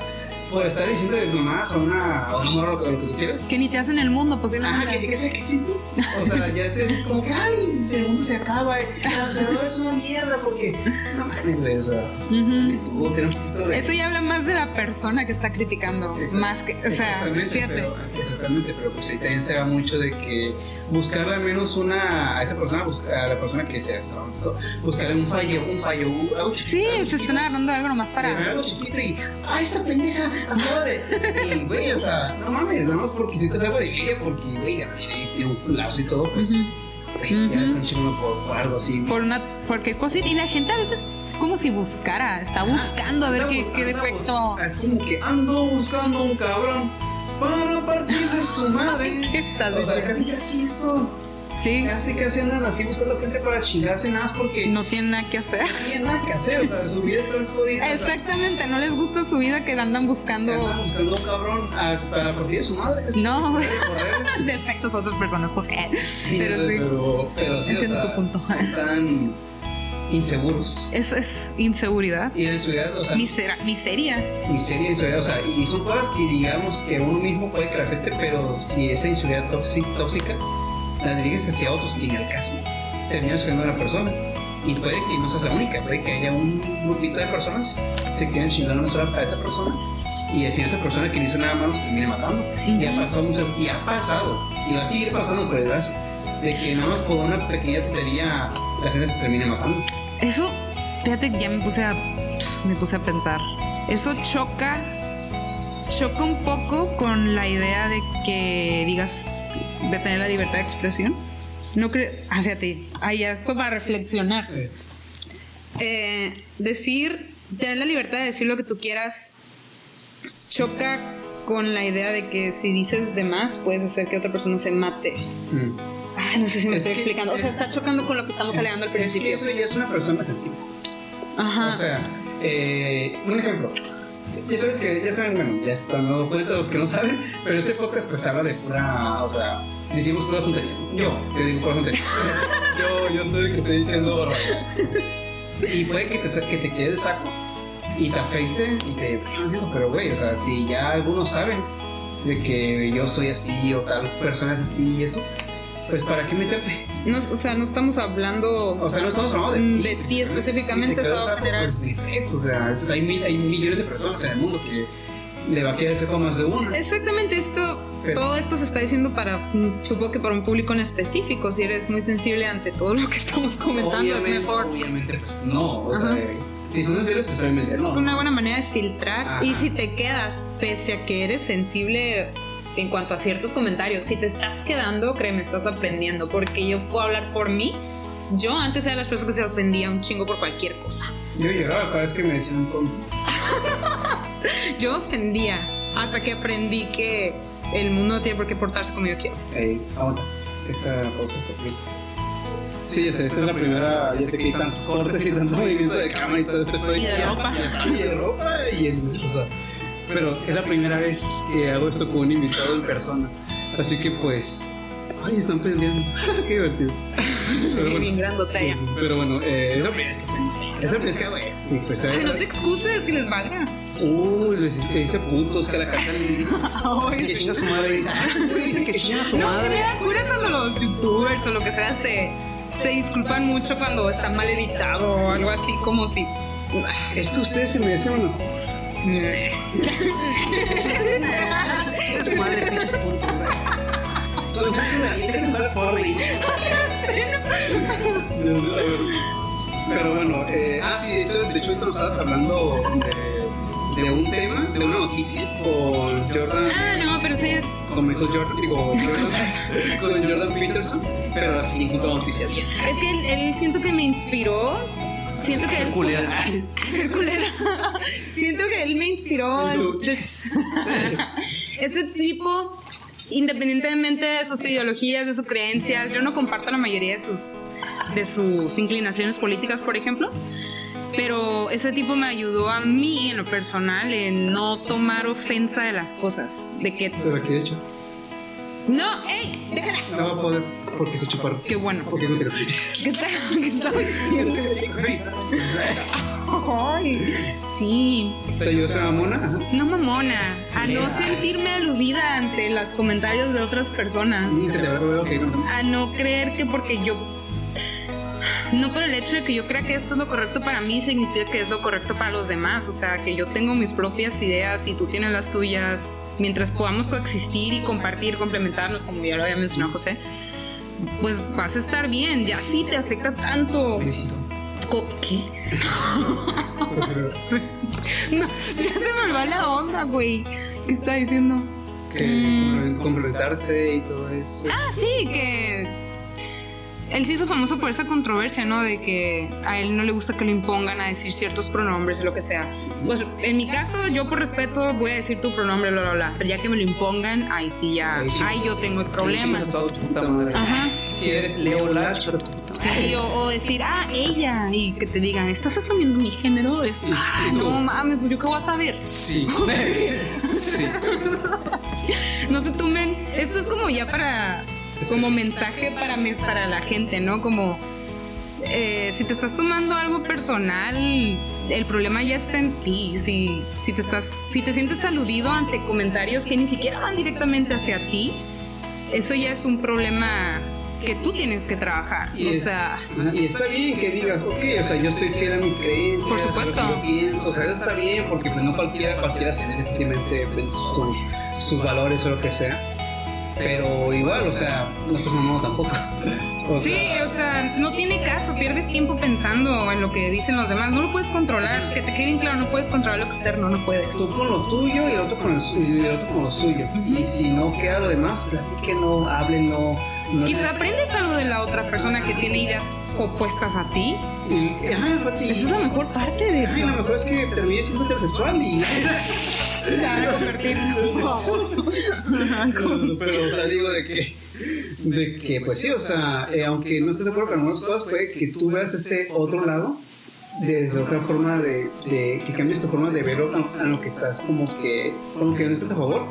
por estar diciendo de mamás a una, a una morra o lo que tú quieras. Que ni te hacen el mundo, pues Ajá, que sí que sé que existe. O sea, ya te dices como que, ay, el mundo se acaba, eh, o sea, no es una mierda porque. No mames, güey, o sea, Ujú. tú tienes un poquito de. Eso ya habla más de la persona que está criticando, más que, o sea, fíjate. Pero, pero pues ahí también se va mucho de que buscarle al menos una, a esa persona, a la persona que sea esto, buscarle un fallo, un fallo, algo chiquito, Sí, algo se están agarrando algo nomás para. algo chiquito y, ah, esta pendeja acaba de. Y, güey, o sea, no mames, nada más porque sientes algo de envidia, porque, güey, ya tiene, tiene un culazo y todo, pues, ya le están chingando por, por algo así. Por una, cualquier cosita. Y la gente a veces es como si buscara, está buscando a ver qué, qué defecto. Es como que ando buscando un cabrón para partir de su madre. ¿Qué tal? O sea, casi casi eso. Sí, Casi casi andan así buscando gente para chingarse nada más porque no no tienen nada que hacer. tienen nada que hacer. O sea, su vida está jodida. o sea, Exactamente, no les gusta su vida que andan buscando. Andan buscando un cabrón a- para partir de su madre. casi. No, defectos a otras personas, José. Sí, Pero sí. pero, pero sí, Entiendo o sea, tu punto. Son tan inseguros. Es, es inseguridad, Y ciudad, o sea, misera, miseria. miseria, inseguridad, o sea, y son cosas que digamos que uno mismo puede que la afecte, pero si esa inseguridad tóxica, tóxica la diriges hacia otros y en el caso terminas siendo una persona. Y puede que no seas la única, puede que haya un grupito de personas se quieran chingar una sola a esa persona y al final esa persona que no hizo nada malo se termina matando. Y ha pasado muchas, y ha pasado, y va a seguir pasando por desgracia, de que nada más por una pequeña tontería la gente se termina matando. Eso, fíjate que ya me puse a, me puse a pensar. Eso choca, choca un poco con la idea de que digas, de tener la libertad de expresión. No creo, ah, fíjate, ah, ya fue para reflexionar. Eh, decir, tener la libertad de decir lo que tú quieras, choca con la idea de que si dices de más, puedes hacer que otra persona se mate. Mm. Ay, no sé si me Es estoy explicando. O sea, está chocando con lo que estamos alegando al Es principio. que eso ya es una persona sensible. Ajá. O sea, eh, un ejemplo. Ya sabes que, ya saben, bueno, ya están dando cuenta los que no saben, pero este podcast pues habla de pura, o sea, decimos pura tontería. Yo, yo digo pura tontería. yo, yo soy el que estoy diciendo barbaridades. Y puede que te, que te quede el saco y te afecte y te y eso, pero güey, o sea, si ya algunos saben de que yo soy así o tal persona es así y eso, pues para qué meterte. No, o sea, no estamos hablando O sea, no estamos hablando de ti. de ti específicamente, Si te es saco, general. pues, o sea, pues, hay, mil- hay millones de personas en el mundo que le va a querer con más de uno. Exactamente, esto, Pero- todo esto se está diciendo para, supongo que para un público en específico. Si eres muy sensible ante todo lo que estamos comentando, es mejor. Obviamente, pues no. O Ajá. sea, si son sensibles, pues obviamente Es no. una buena manera de filtrar. Ajá. Y si te quedas, pese a que eres sensible en cuanto a ciertos comentarios, si te estás quedando, créeme, estás aprendiendo. Porque yo puedo hablar por mí. Yo antes era de las personas que se ofendía un chingo por cualquier cosa. Yo lloraba cada vez que me decían tonto. Yo ofendía hasta que aprendí que el mundo no tiene por qué portarse como yo quiero. Ey, aguanta. Esta. Sí, ya sé, esta es la primera. Ya sé que hay tantos cortes y tanto movimiento de cámara y todo este. Y de ropa. Y de ropa y en. O sea, pero es la primera vez que hago esto con un invitado en persona. Así que pues. Ay, están pendiendo. Qué divertido. Pero Bien grandota ya. Pero bueno, eh, es la primera vez que se Es la primera vez que hago esto. Pues, Ay, no te excuses, que les valga. Uy, les le dice puntos que a la casa le dice. Que chinga su madre. Dice, "Ah, dice que chinga su No, me madre. da cura cuando los youtubers o lo que sea se, se disculpan mucho cuando está mal editado o algo así, como si. Es que ustedes se merecen. Chinga su madre, pinches putos, una Fortnite. Pero bueno, eh, ah, sí, de hecho, de hecho, nos estabas hablando de, de un tema, de una noticia con Jordan. Ah, no, pero sí es. Con Michael Jordan, digo, con Jordan Peterson, pero así ninguna noticia. Es que él, él siento que me inspiró. Siento que él. Culera. Ser culera. Siento que él me inspiró. Ese tipo, independientemente de sus ideologías, de sus creencias, yo no comparto la mayoría de sus, de sus inclinaciones políticas, por ejemplo. Pero ese tipo me ayudó a mí, en lo personal, en no tomar ofensa de las cosas. De que. Se lo quiere echar. No, ¡ey! ¡Déjala! No va a poder porque se chuparon. Qué bueno. Porque no quiero. ¿Qué está, qué está diciendo? Ay, sí. ¿Te ayudó esa mamona? No mamona, a no sentirme aludida ante los comentarios de otras personas. A no creer que porque yo... No por el hecho de que yo crea que esto es lo correcto para mí, significa que es lo correcto para los demás. O sea, que yo tengo mis propias ideas y tú tienes las tuyas. Mientras podamos coexistir y compartir, complementarnos, como ya lo había mencionado José, pues vas a estar bien. Ya sí te afecta tanto. Besito. ¿Qué? No, ya se me va la onda, güey. ¿Qué está diciendo? Que complementarse y todo eso. Ah, sí, que. Él se hizo famoso por esa controversia, ¿no? De que a él no le gusta que lo impongan a decir ciertos pronombres o lo que sea. Pues en mi caso, yo por respeto voy a decir tu pronombre, bla, bla, bla. Pero ya que me lo impongan, ahí sí ya, Ahí yo tengo el problema. Ajá. Si eres Leo madre. Sí, o, o decir, ah, ella, y que te digan, ¿estás asumiendo mi género? Es, ah, no mames, pues yo qué voy a saber. Sí. sí. No se tomen, esto es como ya para, como mensaje para, me- para la gente, ¿no? Como, eh, si te estás tomando algo personal, el problema ya está en ti. Si, si, te estás, si te sientes aludido ante comentarios que ni siquiera van directamente hacia ti, eso ya es un problema que tú tienes que trabajar. Y o sea, Y está bien que digas, ok, o sea, yo soy fiel a mis creencias. Por supuesto. lo que yo pienso, o sea, eso está bien porque pues no cualquiera, cualquiera se simplemente pues, sus, sus valores o lo que sea. Pero igual, o sea, no estás mamado tampoco. O Sí, sea, o sea, no tiene caso, pierdes tiempo pensando en lo que dicen los demás, no lo puedes controlar, que te quede bien claro, no puedes controlar lo externo, no puedes. Tú con lo tuyo y el otro con, el, su- y el otro con lo suyo. Y si no queda lo demás, platíquenlo, háblenlo. No Quizá aprendes algo de la otra persona que tiene ideas opuestas a ti. Y, ajá. Esa es la mejor parte de Sí, lo mejor es que terminé siendo heterosexual y... Te van a convertir en famoso. Pero, o sea, digo de que, de que pues sí, o sea, eh, aunque no estés de acuerdo con algunas cosas, puede que tú veas ese otro lado desde otra forma de, de que cambies tu forma de verlo a, a lo que estás como que, como que no estás a favor,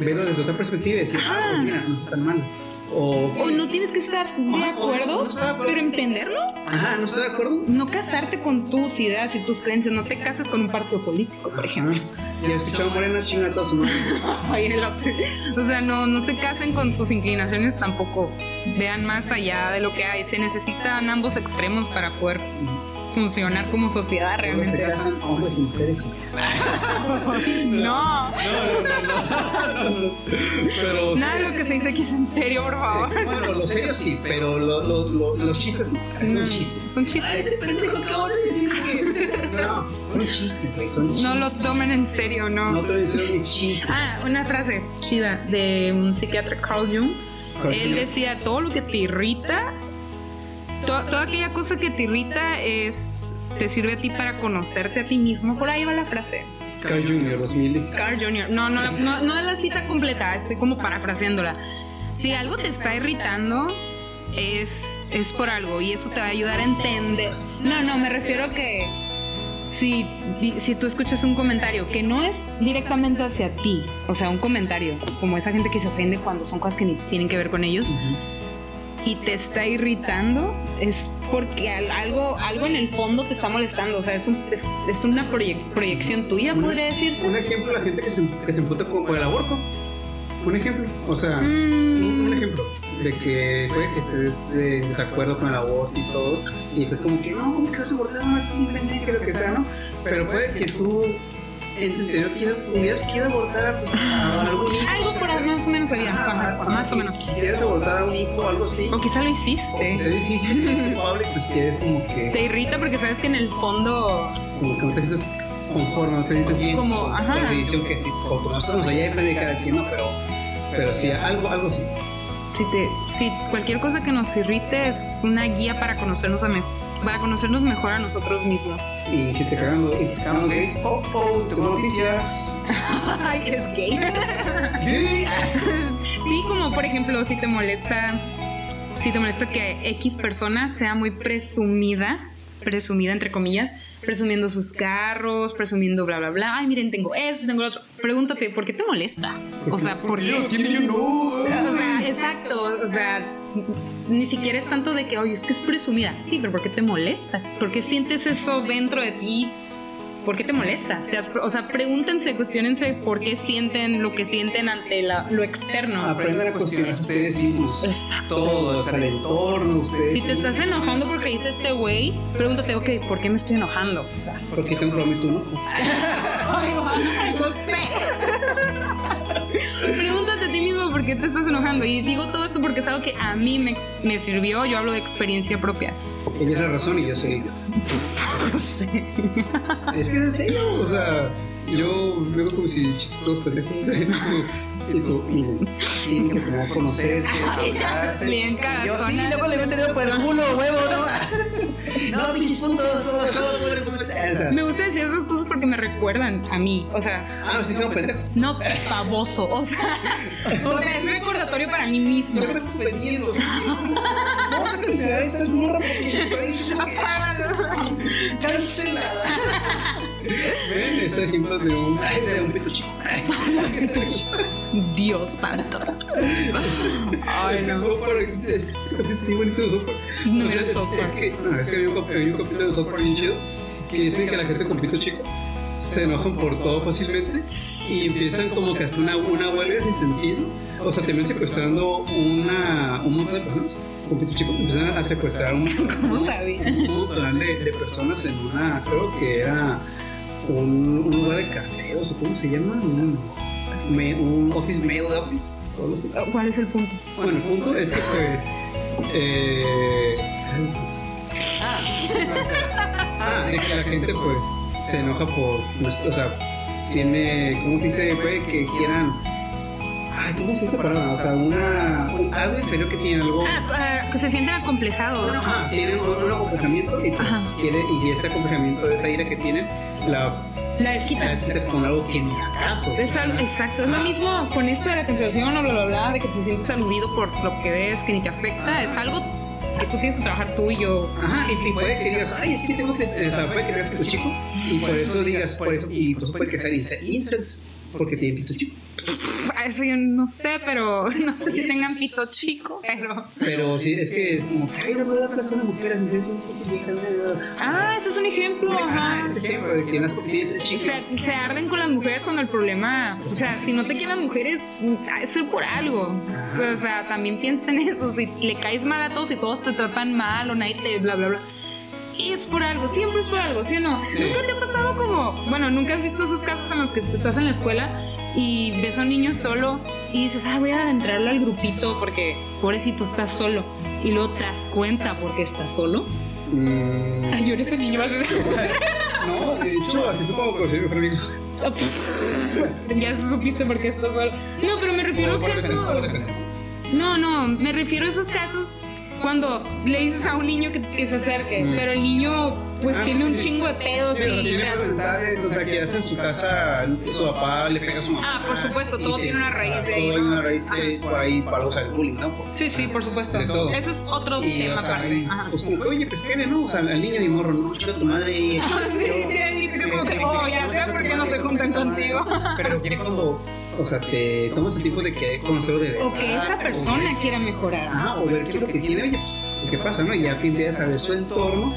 verlo desde otra perspectiva y decir, ah, pues mira, no está tan mal. O, O no tienes que estar de no, acuerdo, no pero entenderlo. ajá, no estoy de acuerdo. No casarte con tus ideas y tus creencias, no te cases con un partido político, por ejemplo. Ya he escuchado Morena chinga a toda su madre. Ay, el otro. O sea, no, no se casen con sus inclinaciones tampoco. Vean más allá de lo que hay. Se necesitan ambos extremos para poder funcionar como sociedad Solo se realmente. casan hombres y mujeres. No, Pero nada de lo que se dice aquí es en serio, por favor. Bueno, lo serio sí, pero lo- lo- lo- los chistes no. Son chistes. Son Ay, chistes. ese pendejo acabas de decir que. No, son chistes, güey. Son chistes. No lo tomen en serio, No no. te voy a decir un chiste. Ah, una frase chida de un psiquiatra Carl Jung. Carl Él Jung. decía, todo lo que te irrita, to- toda aquella cosa que te irrita es te sirve a ti para conocerte a ti mismo. Por ahí va la frase. Carl Jr., 2016. Carl Jr. No, no, no, no es la cita completa, estoy como parafraseándola. Si algo te está irritando, es, es por algo y eso te va a ayudar a entender. No, no, me refiero a que si, si tú escuchas un comentario que no es directamente hacia ti, o sea, un comentario, como esa gente que se ofende cuando son cosas que ni tienen que ver con ellos, y te está irritando, es porque al- algo, algo en el fondo te está molestando. O sea, es, un- es, es una proye- proyección tuya, podría decirse. Un ejemplo, la gente que se, que se emputa con, con el aborto. Un ejemplo. O sea, Mm. un, ejemplo de que puede que estés de desacuerdo con el aborto y todo. Y estés como que, no, ¿cómo que vas a abortar? No, estás simplemente lo que sea, ¿no? Pero puede que tú en tu interior quieras, hubieras querido abortar a, pues, a algún hijo. Algo por ahí más o menos había. Ajá, ajá, más o menos. Quisieras abortar a un hijo o algo así. O quizá lo hiciste. Eres sí, sí, eres culpable, pues quieres como que, Te irrita porque sabes que en el fondo. como que no te sientes conforme, no te sientes bien Como, con, ajá. con la decisión que sí, como no estamos allá depende de cada quien, ¿no? Pero, pero sí, algo, algo sí. Si, te, si cualquier cosa que nos irrite es una guía para conocernos, a me- para conocernos mejor a nosotros mismos. Y si te cagan los, y los gays, oh, oh, tengo noticias. Ay, eres gay. ¿Qué? Sí, como por ejemplo, si te molesta, si te molesta que X persona sea muy presumida, presumida entre comillas, presumiendo sus carros, presumiendo bla bla bla. Ay, miren, tengo esto, tengo lo otro. Pregúntate, ¿por qué te molesta? O sea, ¿por qué? ¿Quién yo no? O sea, exacto, o sea, ni siquiera es tanto de que, oye, es que es presumida. Sí, pero ¿por qué te molesta? ¿Por qué sientes eso dentro de ti? ¿Por qué te molesta? Te has- o sea, pregúntense, cuestionense por qué sienten lo que sienten ante la- lo externo. Aprendan a cuestionar ustedes mismos. Exacto. Todo, o sea, el entorno, ustedes. Si te estás enojando porque dice este güey, pregúntate, ok, ¿por qué me estoy enojando? O sea, ¿Por qué tengo problema y tú no? no sé. Pregúntate mismo por qué te estás enojando. Y digo todo esto porque es algo que a mí me, me sirvió. Yo hablo de experiencia propia. Ella es la razón y yo soy idiota. Es que es en serio, o sea, yo veo como si chistes todos pendejos. Y tú, miren, tienen que primero conocerse, hablarse. bien Y Yo sí, luego le meto dedo por el culo, huevo, no. No, pinches putos, todos, todos, güey, ¿cómo te- Me gusta decir esas cosas porque me recuerdan a mí. O sea, Ah, me estoy haciendo pendejo. no baboso. O sea, o sea, es un recordatorio para mí misma. No me estás suspendiendo. Vamos a cancelar esta morra porque está diciendo que cancelada. Ven, este ejemplo de un, de un pito chico. Dios santo. Ay, no. Estoy buenísimo software. No O sea, miro es- software. Es que, no, es que había un, un capítulo de software bien chido que dice que la gente con pito chico se enojan por todo fácilmente y empiezan como que hasta una, una huelga sin sentido. O sea, terminan secuestrando una, un montón de personas con pito chico. Empiezan a secuestrar un, ¿Cómo sabía? un montón de, de personas en una, creo que era un, un lugar de carteros, o cómo se llama, un, me- un office mail office, o algo así. ¿Cuál es el punto? Bueno, el punto es que pues. Eh, ah, de que la gente pues se enoja por nuestro, o sea, tiene, ¿cómo se dice? Puede que quieran. Ay, ¿cómo se dice palabra? O sea, una, un, algo inferior que tienen algo. Ah, ah, que se sienten acomplejados. Ajá, tienen un, un acomplejamiento y pues quiere, y ese acomplejamiento, esa ira que tienen, la, La la desquita. desquita con algo que ni acaso. Es al- exacto, es lo mismo con esto de la cancelación o bla bla bla, de que te sientes aludido por lo que ves, que ni te afecta, es algo que tú tienes que trabajar tú y yo. Ajá, y, y puede que digas, ay, es que tengo que, o sea, puede que seas pito chico, y por eso digas, por eso, y pues puede que sean ince- incels, porque tienen pito chico. A Eso yo no sé, pero no sé si tengan pito chico, pero. Pero sí, es que es como, ay, no puedo mujer, las mujeres son chicas. Ah, ese es un ejemplo. Ah, ejemplo de que es tiene. Se, se arden con las mujeres cuando el problema, o sea, si no te quieren las mujeres, de ser por algo. O sea, también piensa en eso. Si le caes mal a todos y todos te tratan mal o nadie te bla bla bla. Y es por algo, siempre es por algo, ¿sí o no? Sí. ¿Nunca te ha pasado como, bueno, nunca has visto esos casos en los que estás en la escuela y ves a un niño solo y dices, ah, voy a entrarle al grupito porque pobrecito estás solo. Y luego te das cuenta porque estás solo. Mm, Ay, yo eres el niño más no, de hecho, así fue como conocí a mi mejor amigo. ya supiste por qué estás solo. No, pero me refiero a casos. No, no, me refiero a esos casos cuando le dices a un niño que, que se acerque, pero el niño pues Ah, tiene un sí. chingo de pedos Sí, y. tiene mentales, o sea, que hace en su casa, su papá le pega a su mamá. Ah, por supuesto, y todo tiene una raíz de todo ahí, tiene ¿no? una raíz de por ahí, para usar el bullying, ¿no? Sí, sí, por supuesto. Todo. Ese es otro Y, tema o sea, aparte. y, Ajá. pues como que, oye, pues qué, ¿no? O sea, al niño mi morro, no, chica tu madre. Sí, sí, es como que, oh, ya sé por qué no se juntan contigo. Pero ya cuando, o sea, te tomas el tiempo de que conocerlo de verdad. O que esa persona quiera mejorar. Ajá, o ver qué es lo que tiene, oye, pues, ¿qué pasa, no? Y ya empiezas a ver su entorno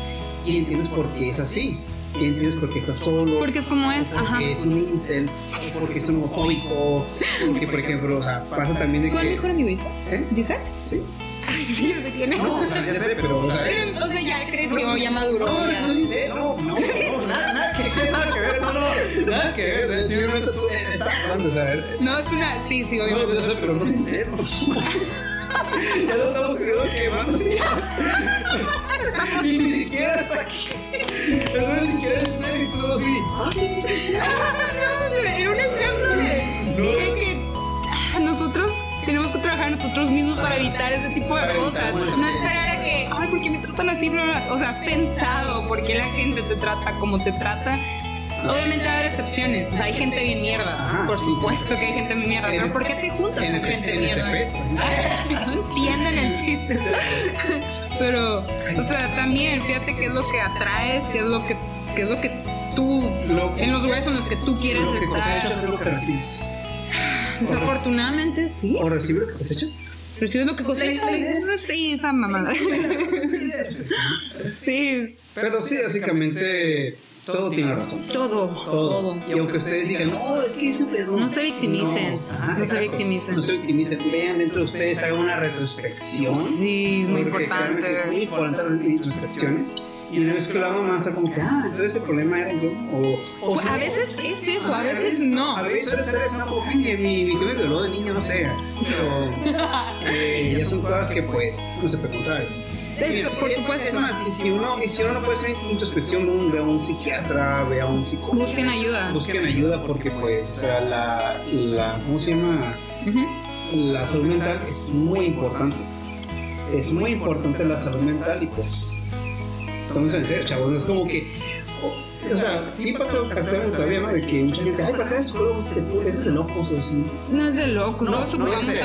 y entiendes por qué es así. Y entiendes por qué está solo. Porque es como es, porque ajá. es un incel, o porque es homofóbico, porque, por ejemplo, o sea, pasa también de ¿Cuál que... mejor amiguito? ¿Eh? ¿Gisette? Sí. Ay, sí, yo sé quién es. No, o sea, ya sé, pero, o sea... O sea, ya creció, ya maduró. No, ya. no dice, no, no, no, nada, nada que ver, nada que ver, no, no, nada que ver, simplemente es- eh, está hablando, o sea, No, es una. Sí, sí, no, obviamente. no, pero no sincero. Ya lo estamos quemando, quemando. Y ni siquiera está aquí. No, ni siquiera es y todo así. Era un ejemplo de, que nosotros trabajar nosotros mismos para evitar ese tipo de cosas. No esperar a que, ay, ¿por qué me tratan así? Bla, bla, bla. O sea, has pensado por qué la gente te trata como te trata. Obviamente va a haber excepciones. O sea, hay gente bien mierda. Por supuesto que hay gente bien mierda. En Pero ¿por qué te juntas En con gente en mierda? No entienden el chiste. Pero, o sea, también fíjate qué es lo que atraes, qué es lo que, qué es lo que tú, Lo- en los lugares en los que tú quieres Lo que cosechas es estar. lo que recibes. Desafortunadamente sí. ¿O recibes lo que cosechas? Recibes lo que cosechas. Sí, esa mamada. Sí, es Pero sí, básicamente todo tiene razón. todo, Todo. todo. Y aunque ustedes digan, no, es que es súper. No se victimicen, no se victimicen. No se victimicen. Vean dentro de ustedes, hagan una retrospección. Sí, es muy importante. Es muy importante las introspecciones. Y una van a estar como que, ah, entonces el problema era yo. O, o Pues, a veces es eso, a veces no. A veces es como, ay, mi, mi tío me violó de niño, no sé. Pero eh, ya son cosas que, pues, no se puede contar. Eso, por Es supuesto. más, y si uno, y si uno no puede hacer introspección, un- ve a un psiquiatra, ve a un psicólogo. Busquen ayuda. Busquen ayuda porque, pues, o sea, la, la, ¿cómo se llama? La salud mental es muy importante. Es muy importante la salud mental y pues, tómense en serio, chavos. No es como que, o, o sea, sí pasa actualmente todavía, ¿no? De que mucha gente, ay, ¿para qué es psicólogo? Ese es de locos o. No es de locos, No, a-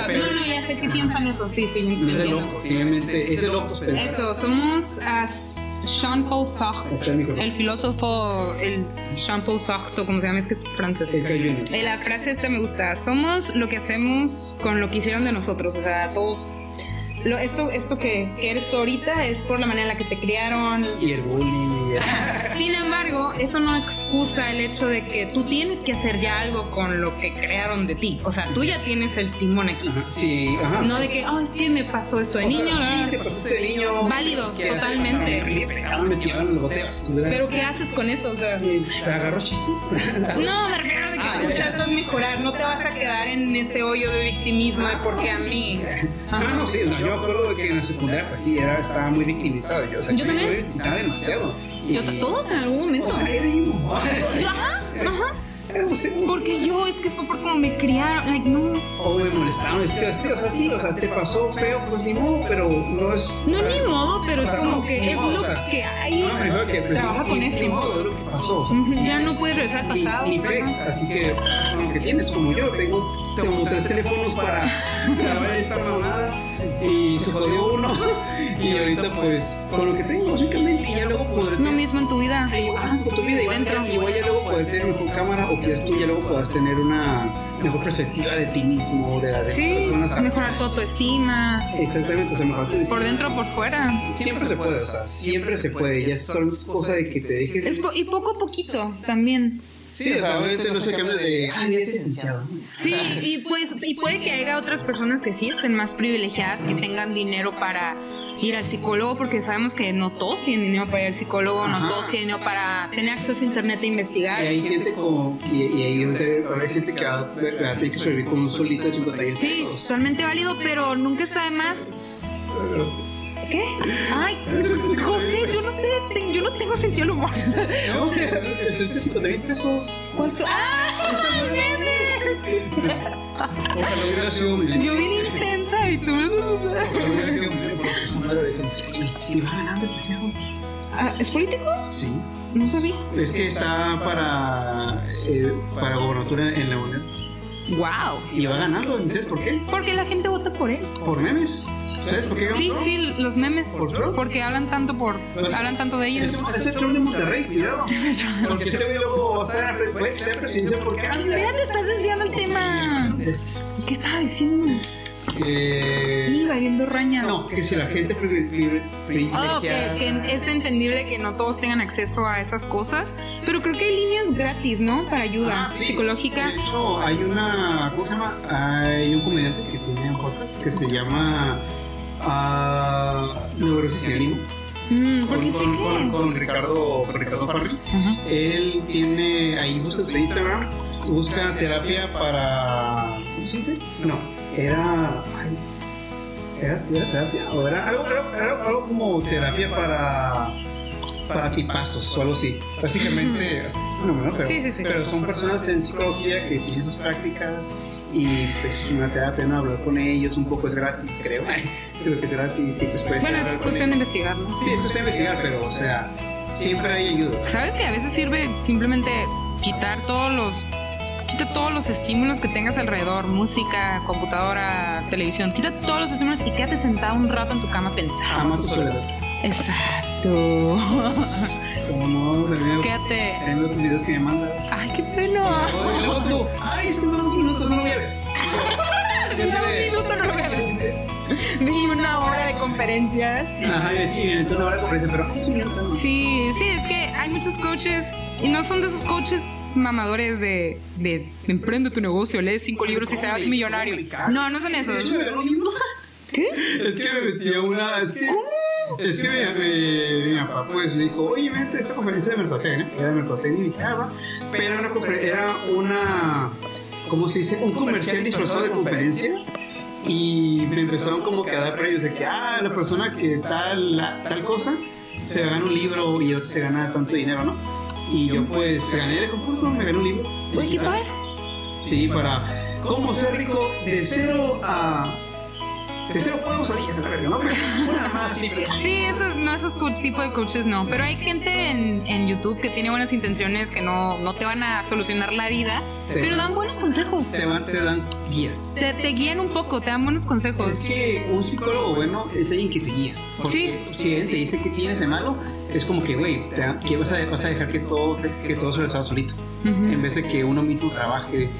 pero- No, no, ya sé que piensan eso, sí, sí, No es de locos, simplemente es de locos, pero. Esto, somos a Sartre, el filósofo, el Jean-Paul Sartre, como se llama, es que es francés. El. Eh, La frase esta me gusta. Somos lo que hacemos con lo que hicieron de nosotros. O sea, todo. Lo, esto esto que, que eres tú ahorita es por la manera en la que te criaron. Y el bullying. Sin embargo, eso no excusa el hecho de que tú tienes que hacer ya algo con lo que crearon de ti. O sea, tú ya tienes el timón aquí. Ajá, Sí, ajá. No de que, oh, es que me pasó esto de O sea, niño. sí, ¿verdad? te pasaste de niño. Válido, que totalmente. Me me los. Pero ¿qué haces con eso? O sea, ¿Te agarró chistes? no, me refiero a de que Ah, tú tratas de mejorar. No te vas a quedar en ese hoyo de victimismo de por qué a mí. Ah, Ajá. no, sí, o sea, yo me acuerdo de que en la secundaria, pues sí, era, estaba muy victimizado. Yo, o sea, Yo también. me victimizaba demasiado. Yo, todos en algún momento. O sea, era. Yo, ajá, ajá. Porque yo es que fue por cómo me criaron. Like, no. O me molestaban, decía, sí, o sea, sí, o sea, te pasó feo, pues ni modo, pero no es. No, o sea, ni modo, pero o es sea, como no, que ni es modo, lo o sea, que hay. No, me refiero que Trabaja ni- con ni eso. modo, es lo que pasó. sea, Ujú, Ya no puedes regresar al ni, pasado. ni pex, así que con lo que tienes como yo, tengo, tengo tres teléfonos para grabar esta mamada y se jodió uno y ahorita pues con lo que tengo básicamente y ya luego podré Es lo mismo en tu vida. Ay, ah, con tu vida igual, Dentro. igual ya luego poder tener mejor cámara o quieres tú ya luego puedas tener una mejor perspectiva de ti mismo, de las Sí, personas. mejorar tu autoestima. Exactamente, o sea, mejor tu Por dentro o por fuera. Siempre se puede, o sea, siempre se puede. Ya es solo cosa de que te dejes. Es po- y poco a poquito también. Sí, o sea, obviamente no se cambia de. Ay, es licenciado. Sí, y pues y puede que haya otras personas que sí estén más privilegiadas, que tengan dinero para ir al psicólogo, porque sabemos que no todos tienen dinero para ir al psicólogo, no todos tienen dinero para tener acceso a internet e investigar. Y hay gente como. Y, y hay, hay gente que va, va a tener que sobrevivir con un solito de 50 mil Sí, totalmente válido, pero nunca está de más. ¿Qué? Ay, José, yo no sé, yo no tengo sentido del humor. No, el solito de 50 mil pesos. ¿Cuál so- ¡Ah! Ojalá hubiera sido Yo bien intensa y tú. Ojalá hubiera sido porque su madre Y va ganando el pendejo. Ah, ¿Es político? Sí. No sabía. Es que está para. eh, para gobernatura en la UNED. Wow. Y va ganando, ¿y ¿sabes por qué? Porque la gente vota por él. Por memes. ¿Sabes por qué Sí, Trump? sí, los memes. ¿Por Trump? Porque hablan tanto por. Pues, hablan tanto de ellos. Es, es el Trump de Monterrey, cuidado. Porque ese güey luego va a estar en puede ser presidente porque ah, Ya te estás desviando el tema. es ¿Qué estaba diciendo? que Sí, valiendo raña. no, que si la gente privi- privi- Oh, que, privilegiada que es entendible que no todos tengan acceso a esas cosas, pero creo que hay líneas gratis, ¿no? Para ayuda Ah, sí. psicológica. De hecho, hay una, ¿cómo se llama? Hay un comediante que tiene un podcast que se llama Neurosis y Ánimo. Mm, Con, porque sé con, que. con, con Ricardo, con Ricardo. Él tiene, ahí busca su Instagram, busca terapia para. ¿Cómo se dice? No, era. ay, ¿Era, era terapia? ¿O era algo, era, era algo como terapia para. Para tipazos o algo así? Básicamente, es pero, Sí, sí, sí. pero son personas en psicología que tienen sus prácticas y pues una terapia, ¿no? Hablar con ellos, un poco es gratis, creo. creo que es gratis y pues puedes Bueno, es cuestión de ellos. investigarlo. Sí, es cuestión de investigar, pero o sea, siempre hay ayuda. ¿Sabes que a veces sirve simplemente quitar todos los quita todos los estímulos que tengas alrededor, música, computadora, televisión, quita todos los estímulos y quédate sentado un rato en tu cama pensando. Ama tu soledad. Exacto. Como no, termino, quédate. termino tus videos que me mandas. Ay, qué pena. Y luego tú, ay, estos dos minutos no lo voy a ver. No, de- minuto no lo voy a ver. Vi una hora de conferencias. Ajá, yo sí, en una hora de conferencia, pero ay, es un minuto. Sí, sí, es que hay muchos coaches y no son de esos coaches mamadores de, de emprende tu negocio, lee cinco libros y serás millonario. No, no son De esos. un. ¿Qué? Es que me metí a una. Es que. Es que mi, mi- mi papá pues me dijo, oye, vete a esta conferencia de mercadotecnia. Era de mercadotecnia y dije, ah, va. Pero era una, era una ¿cómo se dice? Un comercial disfrazado de conferencia. Y me empezaron como que a dar premios de que, ah, la persona que tal, la- tal cosa se gana un libro y el otro se gana tanto dinero, ¿no? Y yo pues gané el concurso, me gané un libro. Uy, qué padre. Sí, para cómo ser rico de cero a. De cero podemos a 10, a la verga, ¿no? Pero una más, sí, pero. Sí, esos, no, esos coach, tipo de coaches no. Pero hay gente en, en YouTube que tiene buenas intenciones, que no, no te van a solucionar la vida, Te- pero dan buenos consejos. Te, van, te dan guías. Te, te guían un poco, te dan buenos consejos. Es que un psicólogo bueno es alguien que te guía. Porque si él te dice que tienes de malo, es como que, güey, que vas a, vas a dejar que todo, que todo se resuelva solito. Ujú. En vez de que uno mismo trabaje,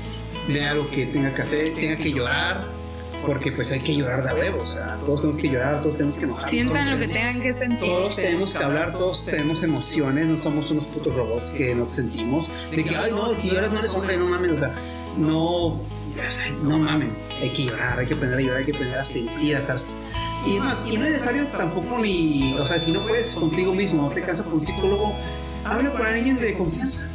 vea lo que tenga que hacer, tenga que llorar. Porque pues hay que llorar de huevo, o sea, todos tenemos que llorar, todos tenemos que enojar. Sientan lo que tengan que sentir. Todos tenemos que hablar, todos tenemos emociones, no somos unos putos robots que no sentimos. De que, ay, no, si lloras no eres hombre, no mames, o sea, no, no mamen, hay que llorar, hay que aprender a llorar, hay que aprender a sentir, a estar. Y más, y no es necesario tampoco ni, o sea, si no puedes contigo mismo, no te cansas con un psicólogo, habla con alguien de confianza.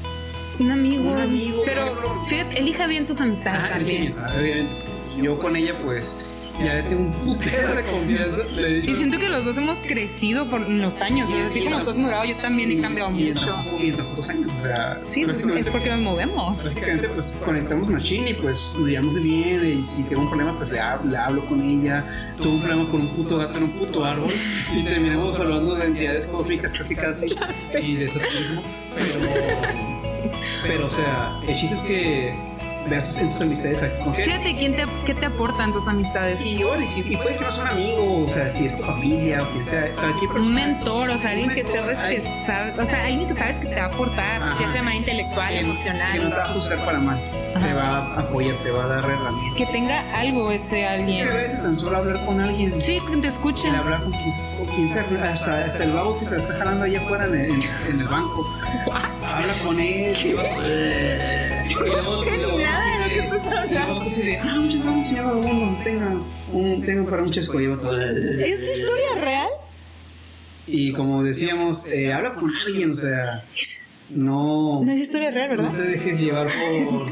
Un amigo. Un amigo, Pero fíjate, elija bien tus amistades Ah, también. sí, obviamente. Yo con ella, pues, ya tengo un putero de confianza. Le Y siento que los dos hemos crecido por los años. y así Y- como tú has madurado, yo también he cambiado y mucho. Y en años, o sea, Sí, es porque nos movemos. Básicamente, pues conectamos machine y pues nos llevamos bien. Y si tengo un problema, pues le, hab- le hablo con ella. Tuve un problema con un puto gato en un puto árbol. Y terminamos hablando de entidades cósmicas casi casi. Y de esoterismo. Pero, pero, o sea, el chiste es que veas en tus amistades aquí con Fíjate, ¿quién te, ¿qué te aportan tus amistades? Y igual, y, y puede que no sea un amigo, o sea, si es tu familia o quien sea, cualquier persona. Un mentor, o sea, alguien Un que mentor, sabes que sabe, o sea, alguien que sabes que te va a aportar, Ajá. ya sea manera intelectual, que, emocional. que no te va a juzgar para mal. Ajá. Te va a apoyar, te va a dar herramientas. Que tenga algo ese Es alguien. que a veces tan solo hablar con alguien. Sí, que te escuchen. El hablar con quien, con quien sea, hasta, hasta el babo que se la está jalando allá afuera en el, en el banco. Habla con él, y va. Y luego, y luego, Nada de lo que tú estás y luego así de, ah, muchas gracias, señor Vagabundo, tenga, un, tenga para un chesco. Y. ¿Es historia real? Y como decíamos, eh, habla con alguien, o sea, no. No es historia real, No ¿verdad? te dejes llevar por.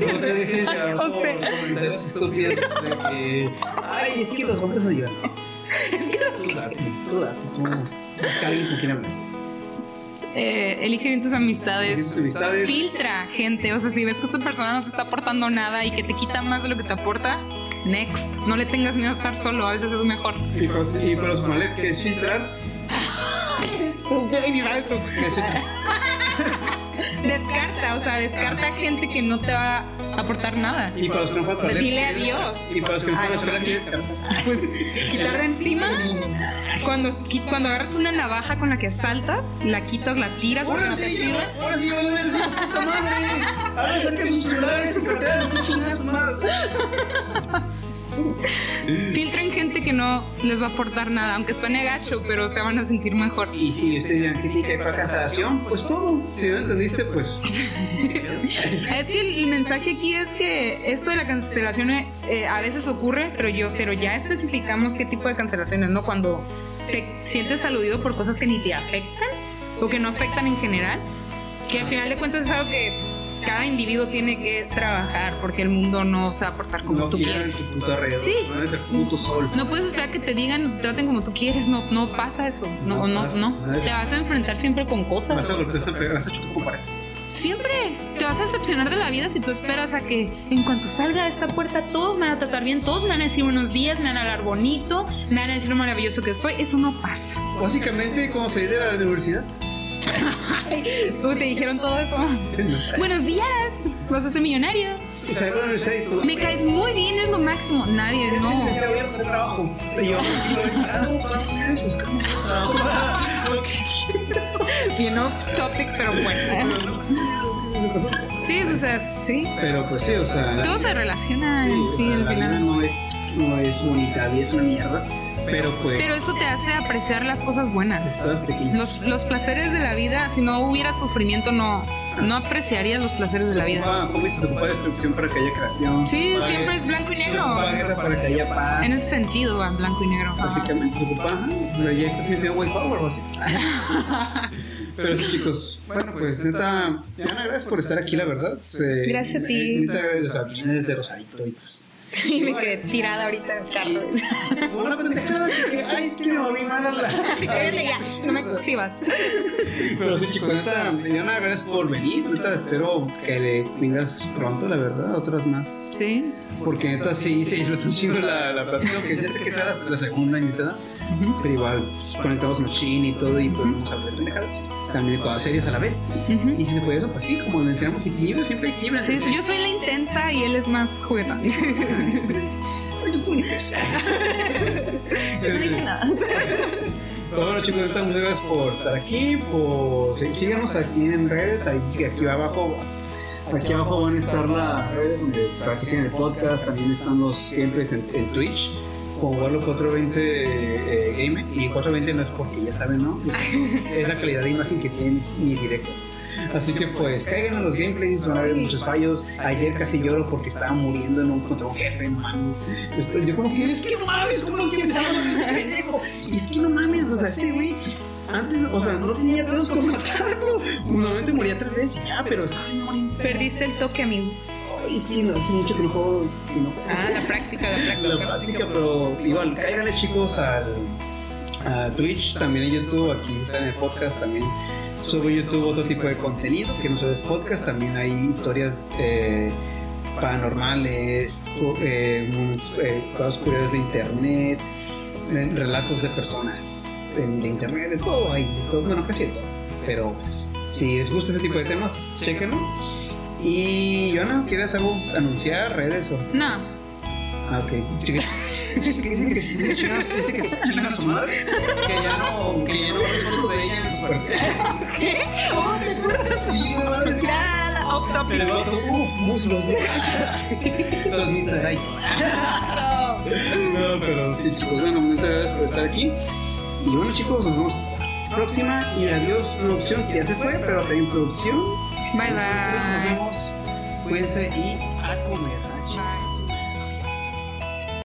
No te dejes llevar por comentarios estúpidos de que. Ay, es que los hombres ayudan. Tú date, tú date, tú. Busca a alguien con quien hablar. Eh, elige bien tus amistades. Amistades. Filtra gente. O sea, si ves que esta persona no te está aportando nada y que te quita más de lo que te aporta, next. No le tengas miedo a estar solo. A veces es mejor. Y para, y para los males que es filtrar, Ni sabes tú. Descarta, o sea, descarta gente que no te va a aportar nada. Y para los que no a escuela, Dile ¿qué adiós. Y para los que no a la escuela. Pues quitar de encima. Cuando, cuando agarras una navaja con la que saltas, la quitas, la tiras Ahora no sí, ahora sí, ahora sí, puta madre. Ahora saquen sus celulares y carteras, su chingada su madre. Filtren gente que no les va a aportar nada, aunque suene gacho, pero se van a sentir mejor. Y si ustedes dirán que tiene que ver cancelación, pues todo. Si no entendiste, pues. Es que el, el mensaje aquí es que esto de la cancelación eh, a veces ocurre, pero yo, pero ya especificamos qué tipo de cancelaciones, ¿no? Cuando te sientes aludido por cosas que ni te afectan o que no afectan en general, que al final de cuentas es algo que cada individuo tiene que trabajar porque el mundo no se va a portar como no tú quieres. Sí. No sol. No puedes esperar que te digan, traten como tú quieres, no, no pasa eso, no, No pasa, no. Te vas a enfrentar siempre con cosas. Vas a golpear, vas a pegar, vas a chocar con pared. Siempre te vas a decepcionar de la vida si tú esperas a que en cuanto salga de esta puerta todos me van a tratar bien, todos me van a decir buenos días, me van a hablar bonito, me van a decir lo maravilloso que soy. Eso no pasa. Básicamente, como salí de la universidad. Uy, te dijeron todo eso. buenos días, vas a ser millonario. Y y. Me caes muy bien, es lo máximo. Nadie, no. Y Bien off topic, pero bueno. Sí, o sea, sí. Pero pues sí, o sea. Todo se relaciona, sí, al final. no es, no es bonita, vida es una mierda. Pero pues. Pero eso te hace apreciar las cosas buenas. Cosas pequeñas. Los, los placeres de la vida, si no hubiera sufrimiento, no, no apreciarías los placeres de la vida. ocupa, ¿Cómo dices? Se ocupa destrucción para que haya creación. Sí, ocupa siempre es blanco y Se negro. ocupa guerra para que haya paz. En ese sentido va en blanco y negro. Básicamente se ocupa, ajá, pero ya estás metiendo white power o así. Pero sí, chicos, bueno, pues neta, Diana, gracias por estar aquí, la verdad. Se- Gracias a ti. Neta, desde Rosarito y pues. Y me quedé tirada ahorita en el carro. Fue una pendejada que, ay, es que me moví mal a la. Cállate ya, no me exhibas. Pero sí, chicos, neta, Diana, gracias por venir. Neta, espero que le vengas pronto, la verdad, otras más. Sí. Porque neta, sí, se disfruta un chingo la, la plática, que ya sé que sea la, la segunda invitada, pero igual conectamos machine y todo y podemos hablar de pendejadas. También cosas serias a la vez. Y si se puede eso, pues sí, como mencionamos, equilibrio, siempre hay equilibrio. Sí, yo soy la intensa y él es más juguetón. Yo soy un imbécil. Yo no dije nada. Pero bueno chicos, muchas gracias por estar aquí, por sí, síganos aquí en redes, ahí, aquí abajo, aquí abajo van a estar las redes donde practican el podcast, también están los en, en Twitch, como Warlo 420 eh, Game, y 420 no es porque ya saben, ¿no? Es, es la calidad de imagen que tienen mis, mis directos. Así que pues caigan a los gameplays, van a haber muchos fallos. Ayer casi lloro porque estaba muriendo en un contra un jefe, mames. Yo como que es que no mames, ¿cómo es que me estaba dando ese pendejo? Y es que no mames, o sea, ese güey antes, o sea, no tenía pedos con matarlo. Normalmente moría tres veces y ya, pero estaba de morir. Perdiste el toque, amigo. Es que no, hace mucho que no juego. que no juego. Ah, la práctica, la práctica. la práctica, pero igual, cáiganle chicos al a Twitch, también en YouTube, aquí está en el podcast, también subo en YouTube otro tipo de contenido que no solo es podcast, también hay historias eh, paranormales, cu- eh, eh, cosas curiosas de internet, eh, relatos de personas en- de internet, de todo ahí, de todo, bueno, casi de todo, pero pues, si les gusta ese tipo de temas, chéquenlo. Y Joana, ¿quieres algo anunciar, redes o...? No, Ah, ok. Chica- Que dice que si dice chingan, que a su madre, que ya no, que ya no fotos de ella en sus partidas. ¿qué? Sí, no mames. Ya, off. El uff, muslos. De ahí. No, pero sí, chicos, bueno, muchas gracias por estar aquí. Y bueno, chicos, nos vemos la próxima. Y adiós, producción, que ya se fue, pero también producción. Bye, bye. Cuídense y a comer.